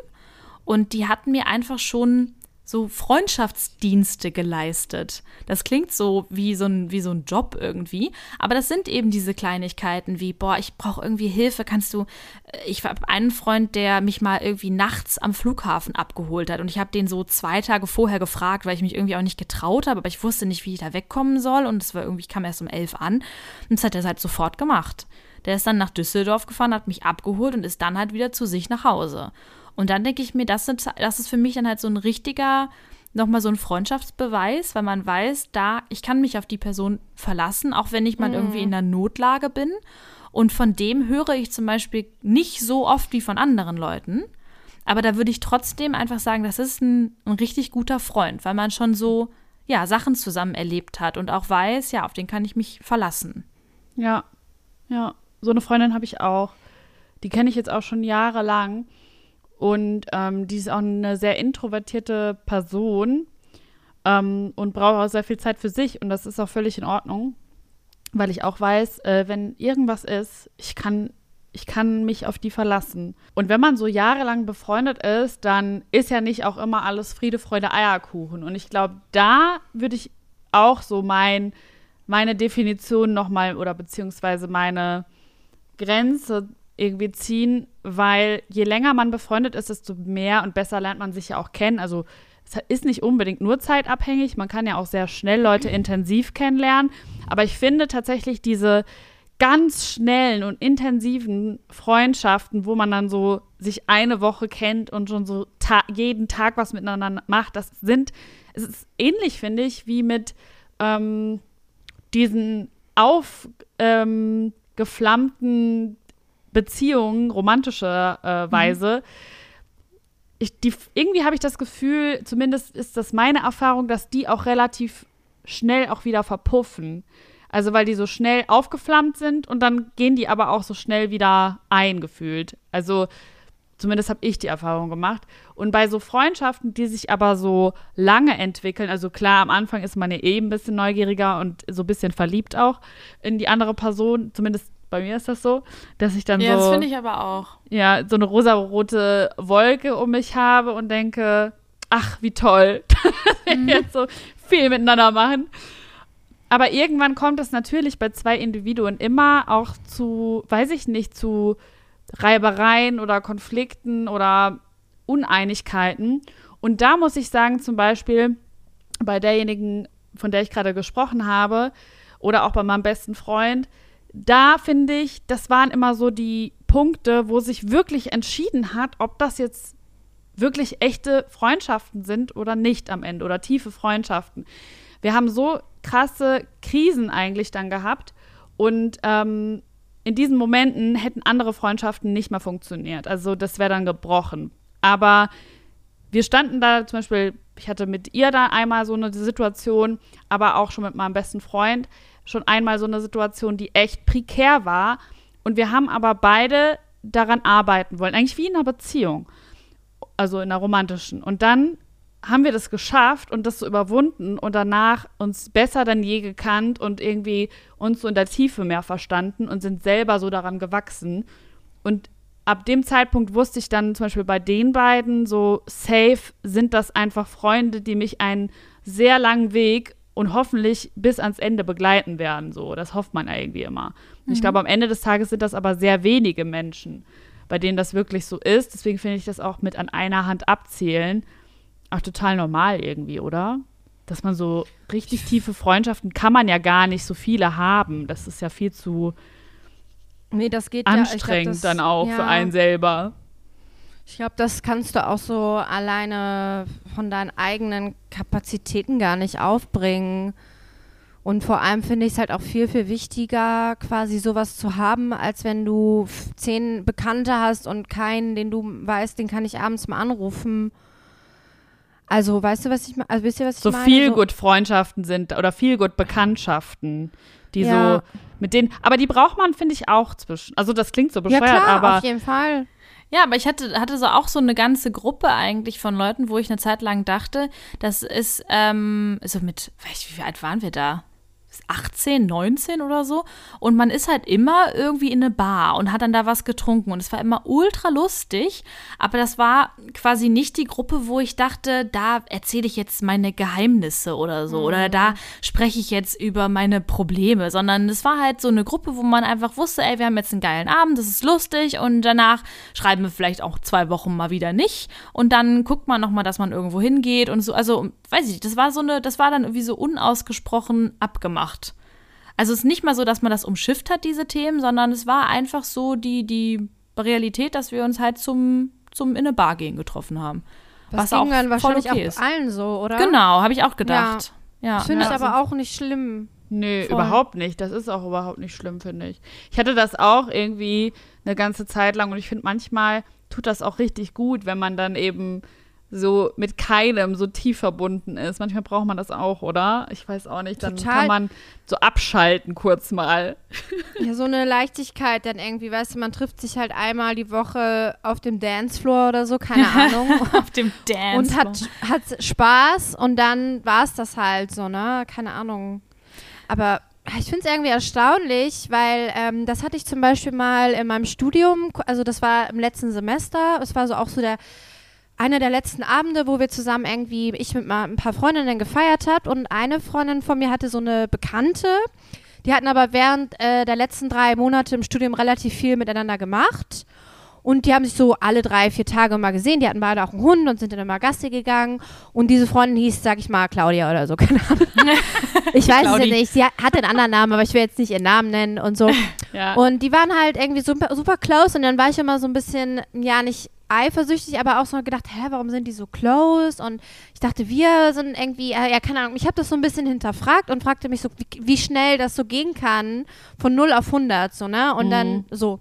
Speaker 3: und die hat mir einfach schon so Freundschaftsdienste geleistet. Das klingt so wie so ein, wie so ein Job irgendwie, aber das sind eben diese Kleinigkeiten wie, boah, ich brauche irgendwie Hilfe, kannst du, äh, ich habe einen Freund, der mich mal irgendwie nachts am Flughafen abgeholt hat und ich habe den so zwei Tage vorher gefragt, weil ich mich irgendwie auch nicht getraut habe, aber ich wusste nicht, wie ich da wegkommen soll und es war irgendwie, ich kam erst um elf an und das hat er halt sofort gemacht. Der ist dann nach Düsseldorf gefahren, hat mich abgeholt und ist dann halt wieder zu sich nach Hause. Und dann denke ich mir, das, sind, das ist für mich dann halt so ein richtiger, nochmal so ein Freundschaftsbeweis, weil man weiß, da, ich kann mich auf die Person verlassen, auch wenn ich mal mhm. irgendwie in einer Notlage bin. Und von dem höre ich zum Beispiel nicht so oft wie von anderen Leuten. Aber da würde ich trotzdem einfach sagen, das ist ein, ein richtig guter Freund, weil man schon so, ja, Sachen zusammen erlebt hat und auch weiß, ja, auf den kann ich mich verlassen.
Speaker 4: Ja, ja, so eine Freundin habe ich auch. Die kenne ich jetzt auch schon jahrelang. Und ähm, die ist auch eine sehr introvertierte Person ähm, und braucht auch sehr viel Zeit für sich. Und das ist auch völlig in Ordnung, weil ich auch weiß, äh, wenn irgendwas ist, ich kann, ich kann mich auf die verlassen. Und wenn man so jahrelang befreundet ist, dann ist ja nicht auch immer alles Friede, Freude, Eierkuchen. Und ich glaube, da würde ich auch so mein, meine Definition nochmal oder beziehungsweise meine Grenze irgendwie ziehen, weil je länger man befreundet ist, desto mehr und besser lernt man sich ja auch kennen. Also es ist nicht unbedingt nur zeitabhängig, man kann ja auch sehr schnell Leute intensiv kennenlernen, aber ich finde tatsächlich diese ganz schnellen und intensiven Freundschaften, wo man dann so sich eine Woche kennt und schon so ta jeden Tag was miteinander macht, das sind, es ist ähnlich, finde ich, wie mit ähm, diesen aufgeflammten ähm, Beziehungen, romantischer äh, Weise. Mhm. Ich, die, irgendwie habe ich das Gefühl, zumindest ist das meine Erfahrung, dass die auch relativ schnell auch wieder verpuffen. Also weil die so schnell aufgeflammt sind und dann gehen die aber auch so schnell wieder eingefühlt. Also zumindest habe ich die Erfahrung gemacht. Und bei so Freundschaften, die sich aber so lange entwickeln, also klar, am Anfang ist man ja eben ein bisschen neugieriger und so ein bisschen verliebt auch in die andere Person, zumindest bei mir ist das so, dass ich dann
Speaker 3: ja,
Speaker 4: so.
Speaker 3: Ja, das finde ich aber auch.
Speaker 4: Ja, so eine rosarote Wolke um mich habe und denke, ach, wie toll, dass wir mhm. jetzt so viel miteinander machen. Aber irgendwann kommt es natürlich bei zwei Individuen immer auch zu, weiß ich nicht, zu Reibereien oder Konflikten oder Uneinigkeiten. Und da muss ich sagen, zum Beispiel bei derjenigen, von der ich gerade gesprochen habe, oder auch bei meinem besten Freund, da finde ich, das waren immer so die Punkte, wo sich wirklich entschieden hat, ob das jetzt wirklich echte Freundschaften sind oder nicht am Ende oder tiefe Freundschaften. Wir haben so krasse Krisen eigentlich dann gehabt und ähm, in diesen Momenten hätten andere Freundschaften nicht mehr funktioniert. Also das wäre dann gebrochen. Aber wir standen da zum Beispiel, ich hatte mit ihr da einmal so eine Situation, aber auch schon mit meinem besten Freund schon einmal so eine Situation, die echt prekär war. Und wir haben aber beide daran arbeiten wollen. Eigentlich wie in einer Beziehung. Also in einer romantischen. Und dann haben wir das geschafft und das so überwunden und danach uns besser denn je gekannt und irgendwie uns so in der Tiefe mehr verstanden und sind selber so daran gewachsen. Und ab dem Zeitpunkt wusste ich dann zum Beispiel bei den beiden so safe sind das einfach Freunde, die mich ein sehr langen Weg und hoffentlich bis ans Ende begleiten werden. So, das hofft man irgendwie immer. Und ich glaube, am Ende des Tages sind das aber sehr wenige Menschen, bei denen das wirklich so ist. Deswegen finde ich das auch mit an einer Hand abzählen auch total normal irgendwie, oder? Dass man so richtig tiefe Freundschaften kann man ja gar nicht so viele haben. Das ist ja viel zu
Speaker 1: Nee, das geht
Speaker 4: anstrengend
Speaker 1: ja. Glaub, das,
Speaker 4: dann auch
Speaker 1: ja,
Speaker 4: für einen selber.
Speaker 1: Ich glaube, das kannst du auch so alleine von deinen eigenen Kapazitäten gar nicht aufbringen. Und vor allem finde ich es halt auch viel, viel wichtiger, quasi sowas zu haben, als wenn du zehn Bekannte hast und keinen, den du weißt, den kann ich abends mal anrufen. Also, weißt du, was ich meine? Also, wisst ihr, was ich
Speaker 4: So
Speaker 1: meine?
Speaker 4: viel gut Freundschaften sind oder viel gut Bekanntschaften, die
Speaker 1: Ja.
Speaker 4: so mit denen, aber die braucht man, finde ich, auch zwischen. Also das klingt so
Speaker 1: Ja,
Speaker 4: bescheuert,
Speaker 1: klar,
Speaker 4: aber
Speaker 1: auf jeden Fall.
Speaker 3: Ja, aber ich hatte, hatte so auch so eine ganze Gruppe eigentlich von Leuten, wo ich eine Zeit lang dachte, das ist, ähm, so mit, weiß ich, wie alt waren wir da? 18, 19 oder so. Und man ist halt immer irgendwie in eine Bar und hat dann da was getrunken. Und es war immer ultra lustig. Aber das war quasi nicht die Gruppe, wo ich dachte, da erzähle ich jetzt meine Geheimnisse oder so. Oder da spreche ich jetzt über meine Probleme. Sondern es war halt so eine Gruppe, wo man einfach wusste, ey, wir haben jetzt einen geilen Abend, das ist lustig. Und danach schreiben wir vielleicht auch zwei Wochen mal wieder nicht. Und dann guckt man nochmal, dass man irgendwo hingeht und so. Also, weiß ich nicht, das war so eine, das war dann irgendwie so unausgesprochen abgemacht. Also es ist nicht mal so, dass man das umschifft hat, diese Themen, sondern es war einfach so die, die Realität, dass wir uns halt zum, zum in eine Bar gehen getroffen haben.
Speaker 1: Das
Speaker 3: was
Speaker 1: ging
Speaker 3: auch
Speaker 1: dann
Speaker 3: voll
Speaker 1: wahrscheinlich
Speaker 3: okay
Speaker 1: auch
Speaker 3: ist.
Speaker 1: allen so, oder?
Speaker 3: Genau, habe ich auch gedacht. Ja,
Speaker 1: Das finde
Speaker 3: ja.
Speaker 1: ich aber auch nicht schlimm.
Speaker 4: Nee,
Speaker 3: Voll.
Speaker 4: überhaupt nicht. Das ist auch überhaupt nicht schlimm, finde ich. Ich hatte das auch irgendwie eine ganze Zeit lang und ich finde, manchmal tut das auch richtig gut, wenn man dann eben so mit keinem so tief verbunden ist. Manchmal braucht man das auch, oder? Ich weiß auch nicht. Dann
Speaker 1: Total.
Speaker 4: kann man so abschalten kurz mal.
Speaker 1: Ja, so eine Leichtigkeit dann irgendwie, weißt du, man trifft sich halt einmal die Woche auf dem Dancefloor oder so, keine Ahnung.
Speaker 3: auf dem Dance.
Speaker 1: und hat, hat Spaß und dann war es das halt so, ne? Keine Ahnung. Aber ich finde es irgendwie erstaunlich, weil ähm, das hatte ich zum Beispiel mal in meinem Studium, also das war im letzten Semester, es war so auch so der einer der letzten Abende, wo wir zusammen irgendwie, ich mit mal ein paar Freundinnen gefeiert hat und eine Freundin von mir hatte so eine Bekannte, die hatten aber während äh, der letzten drei Monate im Studium relativ viel miteinander gemacht. Und die haben sich so alle drei, vier Tage mal gesehen. Die hatten beide auch einen Hund und sind dann immer Gassi gegangen. Und diese Freundin hieß, sag ich mal, Claudia oder so. Keine Ahnung. Ich weiß es ja nicht. Sie hat- hatte einen anderen Namen, aber ich will jetzt nicht ihren Namen nennen und so.
Speaker 4: Ja.
Speaker 1: Und die waren halt irgendwie super, super close. Und dann war ich immer so ein bisschen, ja, nicht eifersüchtig, aber auch so gedacht, hä, warum sind die so close? Und ich dachte, wir sind irgendwie, äh, ja, keine Ahnung, ich habe das so ein bisschen hinterfragt und fragte mich so, wie, wie schnell das so gehen kann, von 0 auf 100, so, ne? Und dann so.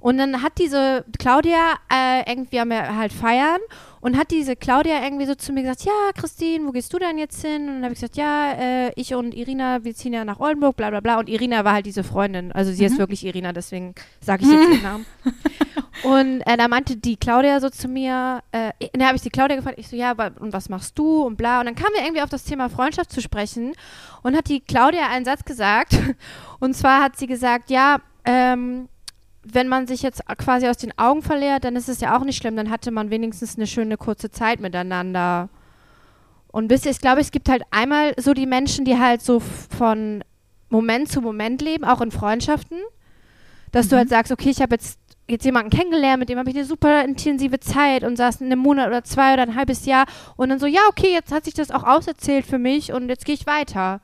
Speaker 1: Und dann hat diese Claudia, äh, irgendwie haben wir halt feiern und hat diese Claudia irgendwie so zu mir gesagt, ja, Christine, wo gehst du denn jetzt hin? Und dann habe ich gesagt, ja, äh, ich und Irina, wir ziehen ja nach Oldenburg, bla bla bla. Und Irina war halt diese Freundin, also sie ist wirklich Irina, deswegen sage ich jetzt ihren Namen. Und äh, da meinte die Claudia so zu mir, äh, da habe ich die Claudia gefragt, ich so, ja, wa- und was machst du und bla. Und dann kamen wir irgendwie auf das Thema Freundschaft zu sprechen und hat die Claudia einen Satz gesagt. Und zwar hat sie gesagt, ja, ähm, wenn man sich jetzt quasi aus den Augen verliert, dann ist es ja auch nicht schlimm, dann hatte man wenigstens eine schöne kurze Zeit miteinander. Und wisst ihr, ich glaube, es gibt halt einmal so die Menschen, die halt so von Moment zu Moment leben, auch in Freundschaften, dass du halt sagst, okay, ich habe jetzt jetzt jemanden kennengelernt, mit dem habe ich eine super intensive Zeit und saß einen Monat oder zwei oder ein halbes Jahr und dann so, ja, okay, jetzt hat sich das auch auserzählt für mich und jetzt gehe ich weiter.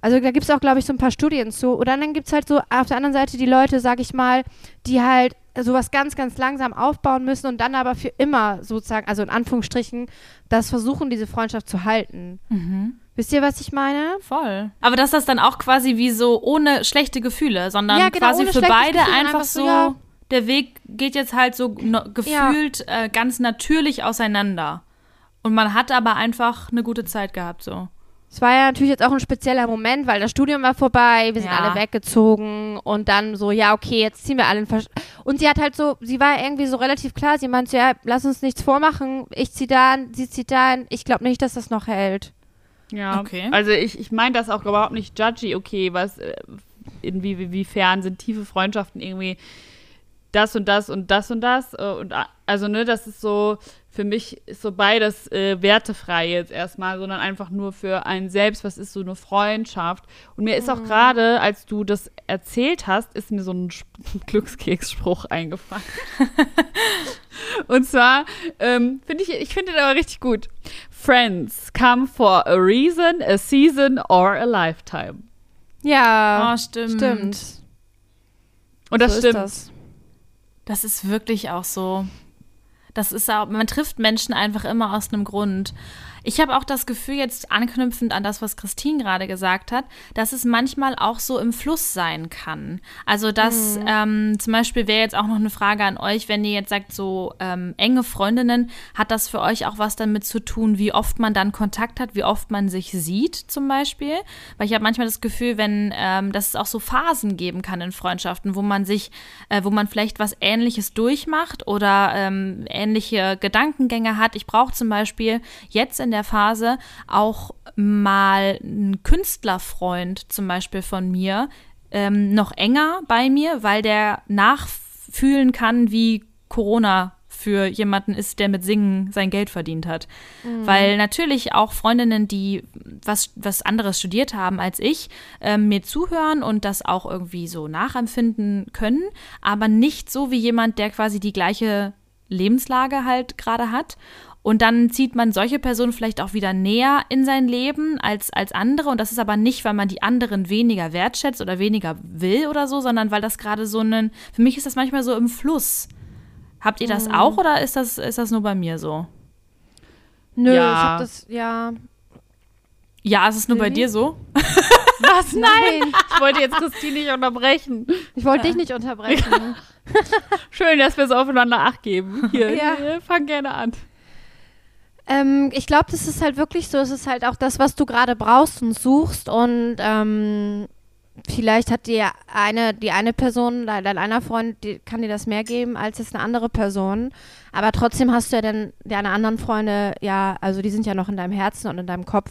Speaker 1: Also da gibt es auch, glaube ich, so ein paar Studien zu. Oder dann gibt es halt so auf der anderen Seite die Leute, sag ich mal, die halt sowas ganz, ganz langsam aufbauen müssen und dann aber für immer sozusagen, also in Anführungsstrichen, das versuchen, diese Freundschaft zu halten. Wisst ihr, was ich meine?
Speaker 3: Voll. Aber dass das dann auch quasi wie so ohne schlechte Gefühle, sondern
Speaker 1: Ja, genau,
Speaker 3: quasi für beide
Speaker 1: Gefühl,
Speaker 3: einfach
Speaker 1: einfach
Speaker 3: so,
Speaker 1: so, ja.
Speaker 3: Der Weg geht jetzt halt so gefühlt äh, ganz natürlich auseinander. Und man hat aber einfach eine gute Zeit gehabt, so.
Speaker 1: Es war ja natürlich jetzt auch ein spezieller Moment, weil das Studium war vorbei, wir sind
Speaker 3: Ja.
Speaker 1: alle weggezogen und dann so, ja, okay, jetzt ziehen wir alle in Versch Und sie hat halt so, sie war irgendwie so relativ klar, sie meinte, so, ja, lass uns nichts vormachen, ich zieh da an, sie zieht da an, ich glaube nicht, dass das noch hält.
Speaker 4: Ja,
Speaker 3: Okay.
Speaker 4: also ich, ich meine das auch überhaupt nicht judgy, okay, was, äh, inwie, inwiefern sind tiefe Freundschaften irgendwie das und das und das und das äh, und also ne, das ist so, für mich ist so beides äh, wertefrei jetzt erstmal, sondern einfach nur für einen selbst, was ist so eine Freundschaft. Und mir ist auch
Speaker 1: Mhm.
Speaker 4: gerade, als du das erzählt hast, ist mir so ein Sp- Glückskeksspruch eingefallen. Und zwar ähm, finde ich, ich finde den aber richtig gut. Friends come for a reason, a season or a lifetime.
Speaker 1: Ja,
Speaker 3: Oh, stimmt.
Speaker 1: stimmt.
Speaker 4: Und das
Speaker 1: so
Speaker 4: stimmt.
Speaker 1: Ist das.
Speaker 3: Das ist wirklich auch so. Das ist auch, man trifft Menschen einfach immer aus einem Grund. Ich habe auch das Gefühl, jetzt anknüpfend an das, was Christine gerade gesagt hat, dass es manchmal auch so im Fluss sein kann. Also, dass ähm, zum Beispiel wäre jetzt auch noch eine Frage an euch, wenn ihr jetzt sagt, so ähm, enge Freundinnen, hat das für euch auch was damit zu tun, wie oft man dann Kontakt hat, wie oft man sich sieht, zum Beispiel? Weil ich habe manchmal das Gefühl, wenn, ähm, dass es auch so Phasen geben kann in Freundschaften, wo man sich, äh, wo man vielleicht was Ähnliches durchmacht oder ähm, ähnliche Gedankengänge hat. Ich brauche zum Beispiel jetzt in der Phase auch mal einen Künstlerfreund zum Beispiel von mir ähm, noch enger bei mir, weil der nachfühlen kann, wie Corona für jemanden ist, der mit Singen sein Geld verdient hat. Weil natürlich auch Freundinnen, die was, was anderes studiert haben als ich, ähm, mir zuhören und das auch irgendwie so nachempfinden können, aber nicht so wie jemand, der quasi die gleiche Lebenslage halt gerade hat. Und dann zieht man solche Personen vielleicht auch wieder näher in sein Leben als, als andere. Und das ist aber nicht, weil man die anderen weniger wertschätzt oder weniger will oder so, sondern weil das gerade so ein, für mich ist das manchmal so im Fluss. Habt ihr das auch oder ist das, ist das nur bei mir so?
Speaker 1: Nö,
Speaker 4: Ja.
Speaker 1: ich hab das, ja.
Speaker 3: Ja, ist es nur bei dir so?
Speaker 4: Was?
Speaker 1: Nein,
Speaker 4: Ich wollte jetzt Christine nicht unterbrechen.
Speaker 1: ich wollte dich nicht unterbrechen.
Speaker 4: Schön, dass wir so aufeinander Acht geben. Hier,
Speaker 1: Ja.
Speaker 4: hier, fang gerne an.
Speaker 1: Ähm, ich glaube, das ist halt wirklich so. Es ist halt auch das, was du gerade brauchst und suchst. Und ähm, vielleicht hat dir eine, die eine Person, dein, dein einer Freund, die, kann dir das mehr geben als jetzt eine andere Person. Aber trotzdem hast du ja dann deine anderen Freunde, ja, also die sind ja noch in deinem Herzen und in deinem Kopf.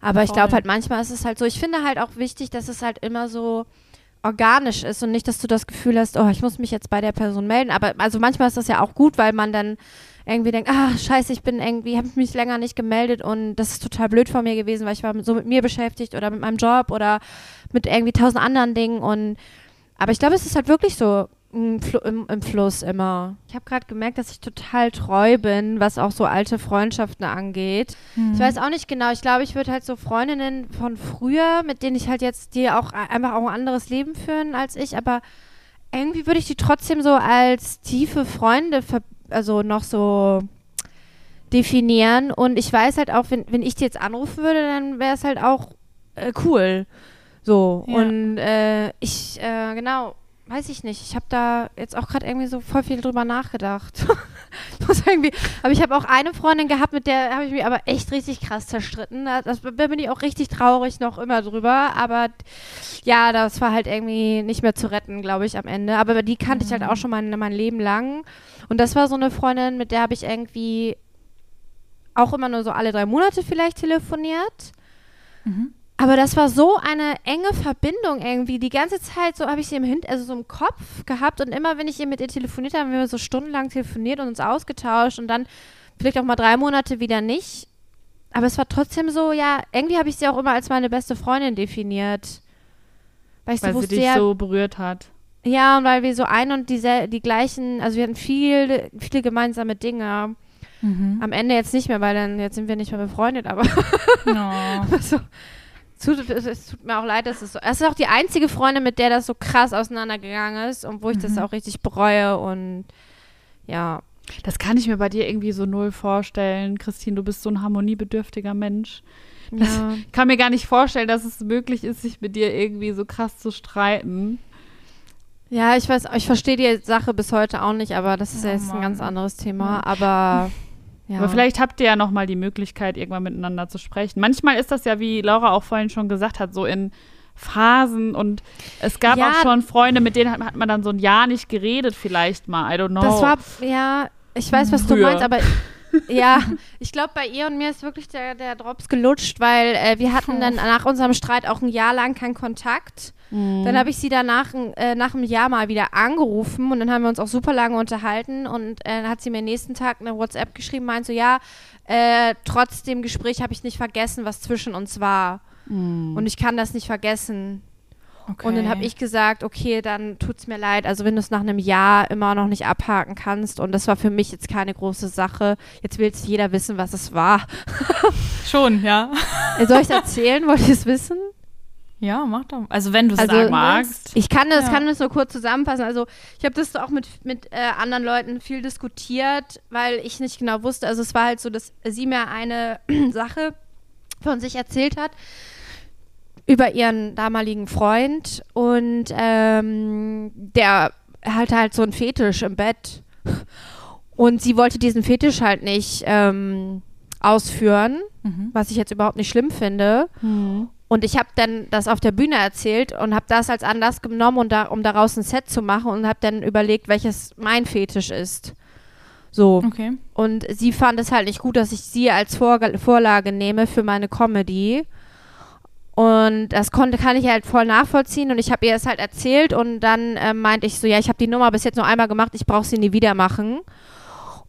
Speaker 1: Aber ich glaube halt, manchmal ist es halt so. Ich finde halt auch wichtig, dass es halt immer so organisch ist und nicht, dass du das Gefühl hast, oh, ich muss mich jetzt bei der Person melden. Aber also manchmal ist das ja auch gut, weil man dann irgendwie denkt, ah, scheiße, ich bin irgendwie, habe mich länger nicht gemeldet und das ist total blöd von mir gewesen, weil ich war so mit mir beschäftigt oder mit meinem Job oder mit irgendwie tausend anderen Dingen und aber ich glaube, es ist halt wirklich so im, Fl im, im Fluss immer. Ich habe gerade gemerkt, dass ich total treu bin, was auch so alte Freundschaften angeht. Ich weiß auch nicht genau. Ich glaube, ich würde halt so Freundinnen von früher, mit denen ich halt jetzt, die auch einfach auch ein anderes Leben führen als ich, aber irgendwie würde ich die trotzdem so als tiefe Freunde, ver also noch so definieren. Und ich weiß halt auch, wenn, wenn ich die jetzt anrufen würde, dann wäre es halt auch äh, cool. So.
Speaker 3: Ja.
Speaker 1: Und äh, ich, äh, genau, weiß ich nicht. Ich habe da jetzt auch gerade irgendwie so voll viel drüber nachgedacht. Muss irgendwie, aber ich habe auch eine Freundin gehabt, mit der habe ich mich aber echt richtig krass zerstritten. Da, das, da bin ich auch richtig traurig noch immer drüber. Aber ja, das war halt irgendwie nicht mehr zu retten, glaube ich, am Ende. Aber die kannte ich halt auch schon mein, mein Leben lang. Und das war so eine Freundin, mit der habe ich irgendwie auch immer nur so alle drei Monate vielleicht telefoniert. Aber das war so eine enge Verbindung irgendwie. Die ganze Zeit so habe ich sie im Hin also so im Kopf gehabt und immer wenn ich ihr mit ihr telefoniert habe, haben wir so stundenlang telefoniert und uns ausgetauscht und dann vielleicht auch mal drei Monate wieder nicht. Aber es war trotzdem so, ja, irgendwie habe ich sie auch immer als meine beste Freundin definiert. Weil ich
Speaker 4: Weil
Speaker 1: so
Speaker 4: sie
Speaker 1: wusste,
Speaker 4: dich
Speaker 1: ja,
Speaker 4: so berührt hat.
Speaker 1: ja, und weil wir so ein und diese, die gleichen, also wir hatten viele, viele gemeinsame Dinge. Am Ende jetzt nicht mehr, weil dann jetzt sind wir nicht mehr befreundet, aber
Speaker 3: Oh.
Speaker 1: so, es, tut mir auch leid, dass es so. Es ist auch die einzige Freundin, mit der das so krass auseinandergegangen ist und wo ich das auch richtig bereue und ja.
Speaker 4: Das kann ich mir bei dir irgendwie so null vorstellen. Christine, du bist so ein harmoniebedürftiger Mensch. Das-
Speaker 1: ja.
Speaker 4: Ich kann mir gar nicht vorstellen, dass es möglich ist, sich mit dir irgendwie so krass zu streiten.
Speaker 1: Ja, ich weiß, ich verstehe die Sache bis heute auch nicht, aber das ist
Speaker 3: Oh
Speaker 1: ja jetzt ein
Speaker 3: Mann.
Speaker 1: ganz anderes Thema. Aber ja.
Speaker 4: Aber vielleicht habt ihr ja noch mal die Möglichkeit, irgendwann miteinander zu sprechen. Manchmal ist das ja, wie Laura auch vorhin schon gesagt hat, so in Phasen und es gab
Speaker 1: Ja.
Speaker 4: auch schon Freunde, mit denen hat, hat man dann so ein Jahr nicht geredet, vielleicht mal. I don't know.
Speaker 1: Das war, ja, ich weiß, was du
Speaker 4: Früher.
Speaker 1: meinst, aber ja, ich glaube, bei ihr und mir ist wirklich der, der Drops gelutscht, weil äh, wir hatten dann nach unserem Streit auch ein Jahr lang keinen Kontakt.
Speaker 3: Mhm.
Speaker 1: Dann habe ich sie danach äh, nach einem Jahr mal wieder angerufen und dann haben wir uns auch super lange unterhalten und äh, dann hat sie mir nächsten Tag eine WhatsApp geschrieben, meint so, ja, äh, trotz dem Gespräch habe ich nicht vergessen, was zwischen uns war. Und ich kann das nicht vergessen.
Speaker 3: Okay.
Speaker 1: Und dann habe ich gesagt, okay, dann tut's mir leid. Also wenn du es nach einem Jahr immer noch nicht abhaken kannst und das war für mich jetzt keine große Sache. Jetzt will jeder wissen, was es war.
Speaker 3: Schon, ja.
Speaker 1: Äh, Soll ich es erzählen? Wollt ihr es wissen?
Speaker 3: Ja, mach doch. Also wenn du es
Speaker 1: Also,
Speaker 3: magst.
Speaker 1: Ich kann das,
Speaker 3: Ja.
Speaker 1: kann das nur kurz zusammenfassen. Also ich habe das auch mit, mit äh, anderen Leuten viel diskutiert, weil ich nicht genau wusste. Also es war halt so, dass sie mir eine Sache von sich erzählt hat über ihren damaligen Freund und ähm, der hatte halt so einen Fetisch im Bett und sie wollte diesen Fetisch halt nicht ähm, ausführen,
Speaker 3: Mhm.
Speaker 1: was ich jetzt überhaupt nicht schlimm finde. Und ich habe dann das auf der Bühne erzählt und habe das als Anlass genommen, und da, um daraus ein Set zu machen und habe dann überlegt, welches mein Fetisch ist. So.
Speaker 3: Okay.
Speaker 1: Und sie fand es halt nicht gut, dass ich sie als Vorge Vorlage nehme für meine Comedy. Und das konnte, kann ich halt voll nachvollziehen. Und ich habe ihr das halt erzählt und dann äh, meinte ich so, ja, ich habe die Nummer bis jetzt nur einmal gemacht, ich brauche sie nie wieder machen.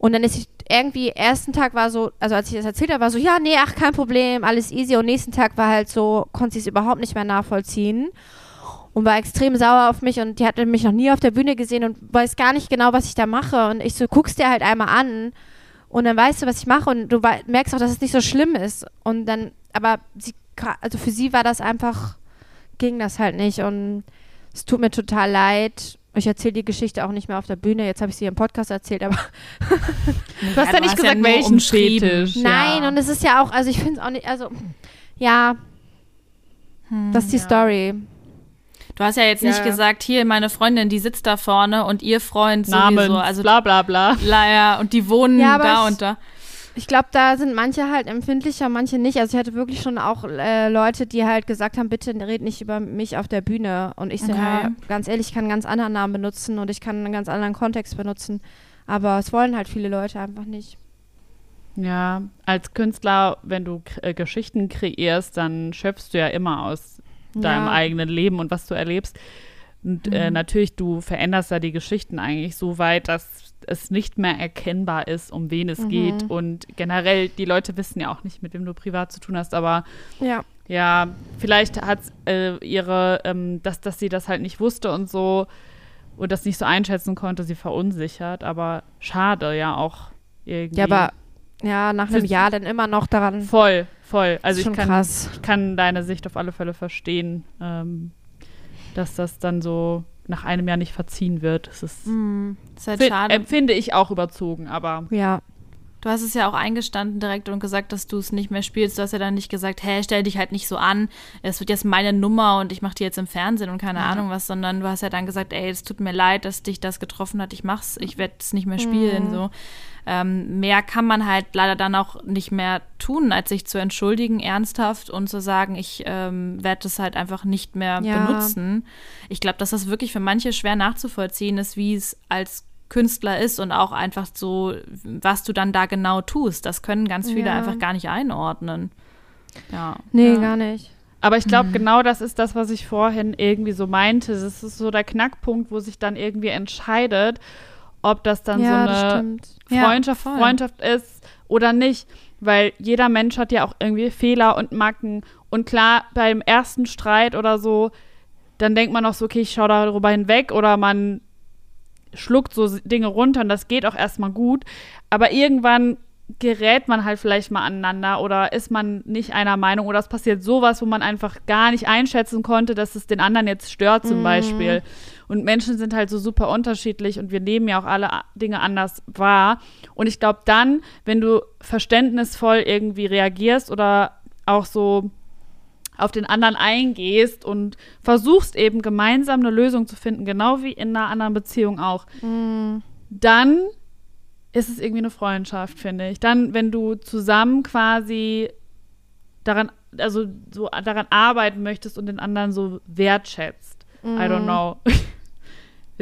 Speaker 1: Und dann ist sie irgendwie, ersten Tag war so, also als ich das erzählt habe, war so, ja, nee, ach, kein Problem, alles easy. Und nächsten Tag war halt so, konnte sie es überhaupt nicht mehr nachvollziehen. Und war extrem sauer auf mich und die hatte mich noch nie auf der Bühne gesehen und weiß gar nicht genau, was ich da mache. Und ich so, guckst dir halt einmal an und dann weißt du, was ich mache und du merkst auch, dass es nicht so schlimm ist. Und dann, aber sie, also für sie war das einfach, ging das halt nicht und es tut mir total leid. Ich erzähle die Geschichte auch nicht mehr auf der Bühne. Jetzt habe ich sie im Podcast erzählt, aber
Speaker 4: Du hast ja nicht gesagt, welchen Fetisch.
Speaker 1: nein. Und es ist ja auch, also ich finde es auch nicht, also ja, das ist die
Speaker 4: ja.
Speaker 1: Story.
Speaker 3: Du hast ja jetzt nicht
Speaker 4: Ja.
Speaker 3: gesagt, hier meine Freundin, die sitzt da vorne und ihr Freund
Speaker 4: Namen,
Speaker 3: sowieso. Also
Speaker 4: bla bla bla.
Speaker 3: ja, und die wohnen
Speaker 1: Ja,
Speaker 3: da
Speaker 1: ich-
Speaker 3: und da.
Speaker 1: Ich glaube, da sind manche halt empfindlicher, manche nicht. Also ich hatte wirklich schon auch äh, Leute, die halt gesagt haben, bitte red nicht über mich auf der Bühne. Und ich
Speaker 3: Okay.
Speaker 1: ja, ganz ehrlich, ich kann einen ganz anderen Namen benutzen und ich kann einen ganz anderen Kontext benutzen. Aber es wollen halt viele Leute einfach nicht.
Speaker 4: Ja, als Künstler, wenn du äh, Geschichten kreierst, dann schöpfst du ja immer aus deinem
Speaker 1: Ja.
Speaker 4: eigenen Leben und was du erlebst. Und äh, natürlich, du veränderst da die Geschichten eigentlich so weit, dass es nicht mehr erkennbar ist, um wen es geht. Und generell, die Leute wissen ja auch nicht, mit wem du privat zu tun hast, aber
Speaker 1: Ja.
Speaker 4: ja, vielleicht hat äh, ihre, ähm, dass, dass sie das halt nicht wusste und so und das nicht so einschätzen konnte, sie verunsichert, aber schade ja auch irgendwie.
Speaker 1: Ja, aber ja, nach einem Jahr dann immer noch daran.
Speaker 4: Voll, voll. Also ich kann,
Speaker 1: krass.
Speaker 4: ich kann deine Sicht auf alle Fälle verstehen, ähm, dass das dann so nach einem Jahr nicht verziehen wird. Das ist,
Speaker 1: Mhm.
Speaker 3: ist halt
Speaker 4: fin-
Speaker 3: schade.
Speaker 4: empfinde ich auch überzogen, aber
Speaker 1: Ja.
Speaker 3: Du hast es ja auch eingestanden direkt und gesagt, dass du es nicht mehr spielst. Du hast ja dann nicht gesagt, hä, stell dich halt nicht so an. Es wird jetzt meine Nummer und ich mache die jetzt im Fernsehen und keine Ahnung was, sondern du hast ja dann gesagt, ey, es tut mir leid, dass dich das getroffen hat. Ich mach's, ich werde es nicht mehr spielen. So ähm, mehr kann man halt leider dann auch nicht mehr tun, als sich zu entschuldigen, ernsthaft und zu sagen, ich ähm, werde es halt einfach nicht mehr
Speaker 1: Ja.
Speaker 3: benutzen. Ich glaube, dass das wirklich für manche schwer nachzuvollziehen ist, wie es als Künstler ist und auch einfach so, was du dann da genau tust. Das können ganz viele
Speaker 1: Ja.
Speaker 3: einfach gar nicht einordnen. Ja.
Speaker 1: Nee,
Speaker 3: ja.
Speaker 1: gar nicht.
Speaker 4: Aber ich
Speaker 1: Mhm.
Speaker 4: glaube, genau das ist das, was ich vorhin irgendwie so meinte. Das ist so der Knackpunkt, wo sich dann irgendwie entscheidet, ob das dann
Speaker 1: ja,
Speaker 4: so eine
Speaker 1: stimmt.
Speaker 3: Ja,
Speaker 4: Freundschaft,
Speaker 3: voll.
Speaker 4: Freundschaft ist oder nicht. Weil jeder Mensch hat ja auch irgendwie Fehler und Macken. Und klar, beim ersten Streit oder so, dann denkt man auch so, okay, ich schaue darüber hinweg oder man schluckt so Dinge runter und das geht auch erstmal gut. Aber irgendwann gerät man halt vielleicht mal aneinander oder ist man nicht einer Meinung oder es passiert sowas, wo man einfach gar nicht einschätzen konnte, dass es den anderen jetzt stört zum Beispiel. Und Menschen sind halt so super unterschiedlich und wir nehmen ja auch alle Dinge anders wahr. Und ich glaube dann, wenn du verständnisvoll irgendwie reagierst oder auch so auf den anderen eingehst und versuchst eben gemeinsam eine Lösung zu finden, genau wie in einer anderen Beziehung auch, dann ist es irgendwie eine Freundschaft, finde ich. Dann, wenn du zusammen quasi daran, also so daran arbeiten möchtest und den anderen so wertschätzt. I don't know.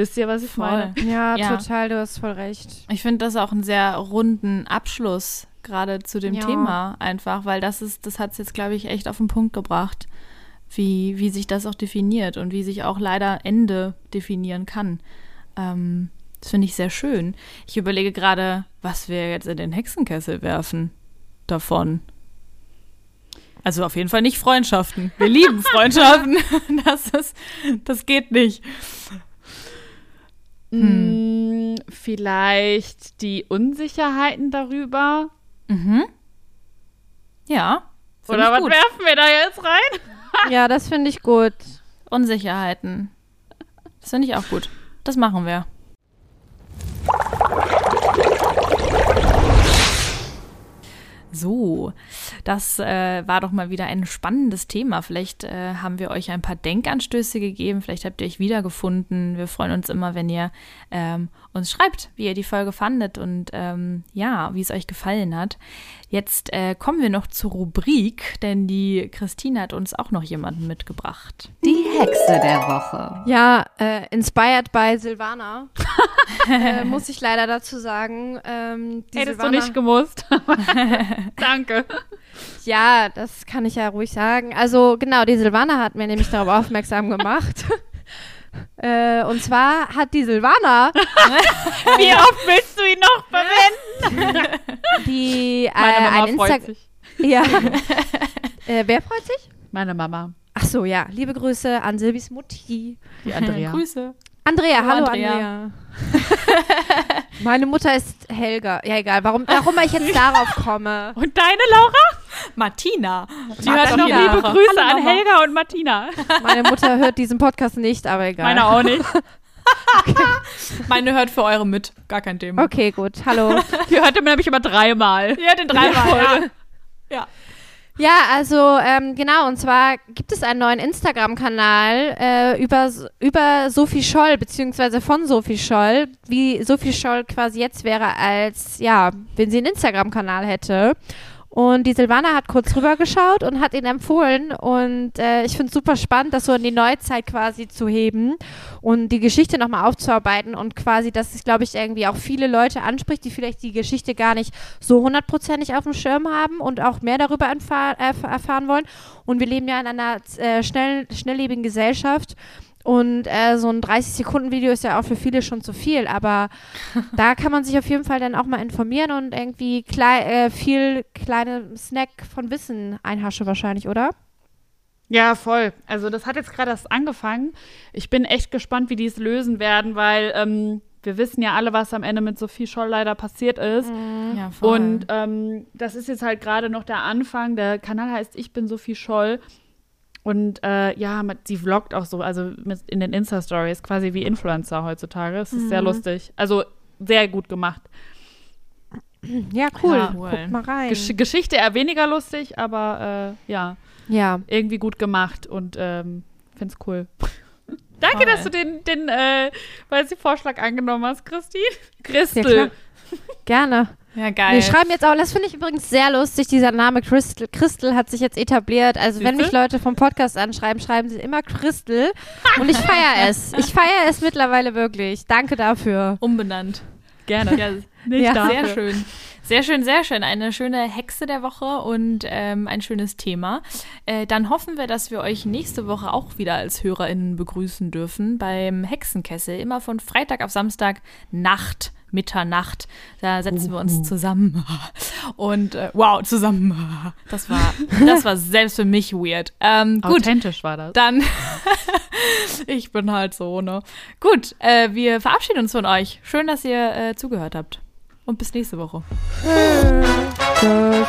Speaker 4: Wisst ihr, was ich
Speaker 3: Voll.
Speaker 4: meine?
Speaker 1: Ja,
Speaker 3: Ja.
Speaker 1: total, du hast voll recht.
Speaker 3: Ich finde das auch einen sehr runden Abschluss gerade zu dem
Speaker 1: Ja.
Speaker 3: Thema einfach, weil das ist, das hat es jetzt, glaube ich, echt auf den Punkt gebracht, wie, wie sich das auch definiert und wie sich auch leider Ende definieren kann. Ähm, das finde ich sehr schön. Ich überlege gerade, was wir jetzt in den Hexenkessel werfen davon. Also auf jeden Fall nicht Freundschaften. Wir lieben Freundschaften. Das, ist, das geht nicht.
Speaker 4: Hm. Vielleicht die Unsicherheiten darüber.
Speaker 3: Mhm. Ja.
Speaker 4: Oder
Speaker 3: ich
Speaker 4: was
Speaker 3: gut.
Speaker 4: werfen wir da jetzt rein?
Speaker 1: Ja, das finde ich gut.
Speaker 3: Unsicherheiten. Das finde ich auch gut. Das machen wir. So, das äh, war doch mal wieder ein spannendes Thema. Vielleicht äh, haben wir euch ein paar Denkanstöße gegeben, vielleicht habt ihr euch wiedergefunden. Wir freuen uns immer, wenn ihr ähm, uns schreibt, wie ihr die Folge fandet und ähm, ja, wie es euch gefallen hat. Jetzt äh, kommen wir noch zur Rubrik, denn die Christine hat uns auch noch jemanden mitgebracht.
Speaker 2: Die Hexe der Woche.
Speaker 1: Ja, äh, inspired by Silvana. äh, muss ich leider dazu sagen. Ähm, die
Speaker 4: Hättest du
Speaker 1: Silvana,
Speaker 4: nicht gemusst. Danke.
Speaker 1: Ja, das kann ich ja ruhig sagen. Also genau, die Silvana hat mir nämlich darauf aufmerksam gemacht. Äh, und zwar hat die Silvana
Speaker 4: Wie oft willst du ihn noch verwenden?
Speaker 1: die äh,
Speaker 4: Meine Mama
Speaker 1: ein
Speaker 4: freut sich.
Speaker 1: Ja. äh, wer freut sich?
Speaker 4: Meine Mama.
Speaker 1: Ach so, ja. Liebe Grüße an Silvis Mutti.
Speaker 4: Die Andrea.
Speaker 3: Grüße.
Speaker 1: Andrea,
Speaker 3: Hallo,
Speaker 1: hallo
Speaker 3: Andrea.
Speaker 1: Andrea. Meine Mutter ist Helga. Ja, egal, warum, warum ich jetzt darauf komme.
Speaker 4: Und deine Laura?
Speaker 3: Martina. Die
Speaker 1: Martina.
Speaker 3: hört
Speaker 4: Noch
Speaker 3: noch
Speaker 4: liebe. Grüße
Speaker 3: Hallo,
Speaker 4: an
Speaker 3: Mama.
Speaker 4: Helga und Martina.
Speaker 1: Meine Mutter hört diesen Podcast nicht, aber egal.
Speaker 4: Meine auch nicht.
Speaker 3: Meine hört für eure mit. Gar kein Thema.
Speaker 1: Okay, gut. Hallo.
Speaker 4: Die hörte mir nämlich immer dreimal.
Speaker 3: Ja, den dreimal. Ja. ja.
Speaker 1: Ja, also ähm, genau, und zwar gibt es einen neuen Instagram-Kanal äh, über, über Sophie Scholl, beziehungsweise von Sophie Scholl, wie Sophie Scholl quasi jetzt wäre, als, ja, wenn sie einen Instagram-Kanal hätte. Und die Silvana hat kurz rübergeschaut und hat ihn empfohlen. Und äh, ich finde es super spannend, das so in die Neuzeit quasi zu heben und die Geschichte nochmal aufzuarbeiten und quasi, dass es, glaube ich, irgendwie auch viele Leute anspricht, die vielleicht die Geschichte gar nicht so hundertprozentig auf dem Schirm haben und auch mehr darüber erfahr erfahren wollen. Und wir leben ja in einer äh, schnell, schnelllebigen Gesellschaft. Und äh, so ein 30-Sekunden-Video ist ja auch für viele schon zu viel, aber da kann man sich auf jeden Fall dann auch mal informieren und irgendwie klei äh, viel kleine Snack von Wissen einhaschen wahrscheinlich, oder?
Speaker 4: Ja, voll. Also das hat jetzt gerade erst angefangen. Ich bin echt gespannt, wie die es lösen werden, weil ähm, wir wissen ja alle, was am Ende mit Sophie Scholl leider passiert ist.
Speaker 3: ja voll.
Speaker 4: Und ähm, das ist jetzt halt gerade noch der Anfang. Der Kanal heißt Ich bin Sophie Scholl. Und äh, ja, mit, sie vloggt auch so, also mit, in den Insta-Stories, quasi wie Influencer heutzutage. Es ist sehr lustig. Also sehr gut gemacht.
Speaker 1: Ja, cool.
Speaker 3: Ja, cool.
Speaker 1: Guckt mal rein.
Speaker 4: Gesch Geschichte eher weniger lustig, aber äh, ja,
Speaker 1: ja.
Speaker 4: irgendwie gut gemacht und ähm, find's cool. Danke,
Speaker 3: Voll.
Speaker 4: dass du den, den äh, weil sie Vorschlag angenommen hast, Christine.
Speaker 1: Ja,
Speaker 4: Christel.
Speaker 1: klar. Gerne.
Speaker 3: Ja, geil.
Speaker 1: Wir schreiben jetzt auch, das finde ich übrigens sehr lustig, dieser Name Crystal, Crystal hat sich jetzt etabliert. Also wenn
Speaker 4: Siehste?
Speaker 1: mich Leute vom Podcast anschreiben, schreiben sie immer Crystal und ich feiere es. Ich feiere es mittlerweile wirklich. Danke dafür.
Speaker 3: Umbenannt.
Speaker 4: Gerne.
Speaker 3: Ja,
Speaker 4: Nicht
Speaker 1: Ja.
Speaker 4: dafür.
Speaker 3: Sehr schön. Sehr schön, sehr schön. Eine schöne Hexe der Woche und ähm, ein schönes Thema. Äh, dann hoffen wir, dass wir euch nächste Woche auch wieder als HörerInnen begrüßen dürfen beim Hexenkessel. Immer von Freitag auf Samstag Nacht, Mitternacht. Da setzen wir uns zusammen. Und äh, wow, zusammen. Das war, das war selbst für mich weird. Ähm, gut.
Speaker 4: Authentisch war das.
Speaker 3: Dann, ich bin halt so, ne? Gut, äh, wir verabschieden uns von euch. Schön, dass ihr äh, zugehört habt. Und bis nächste Woche.
Speaker 1: Tschüss.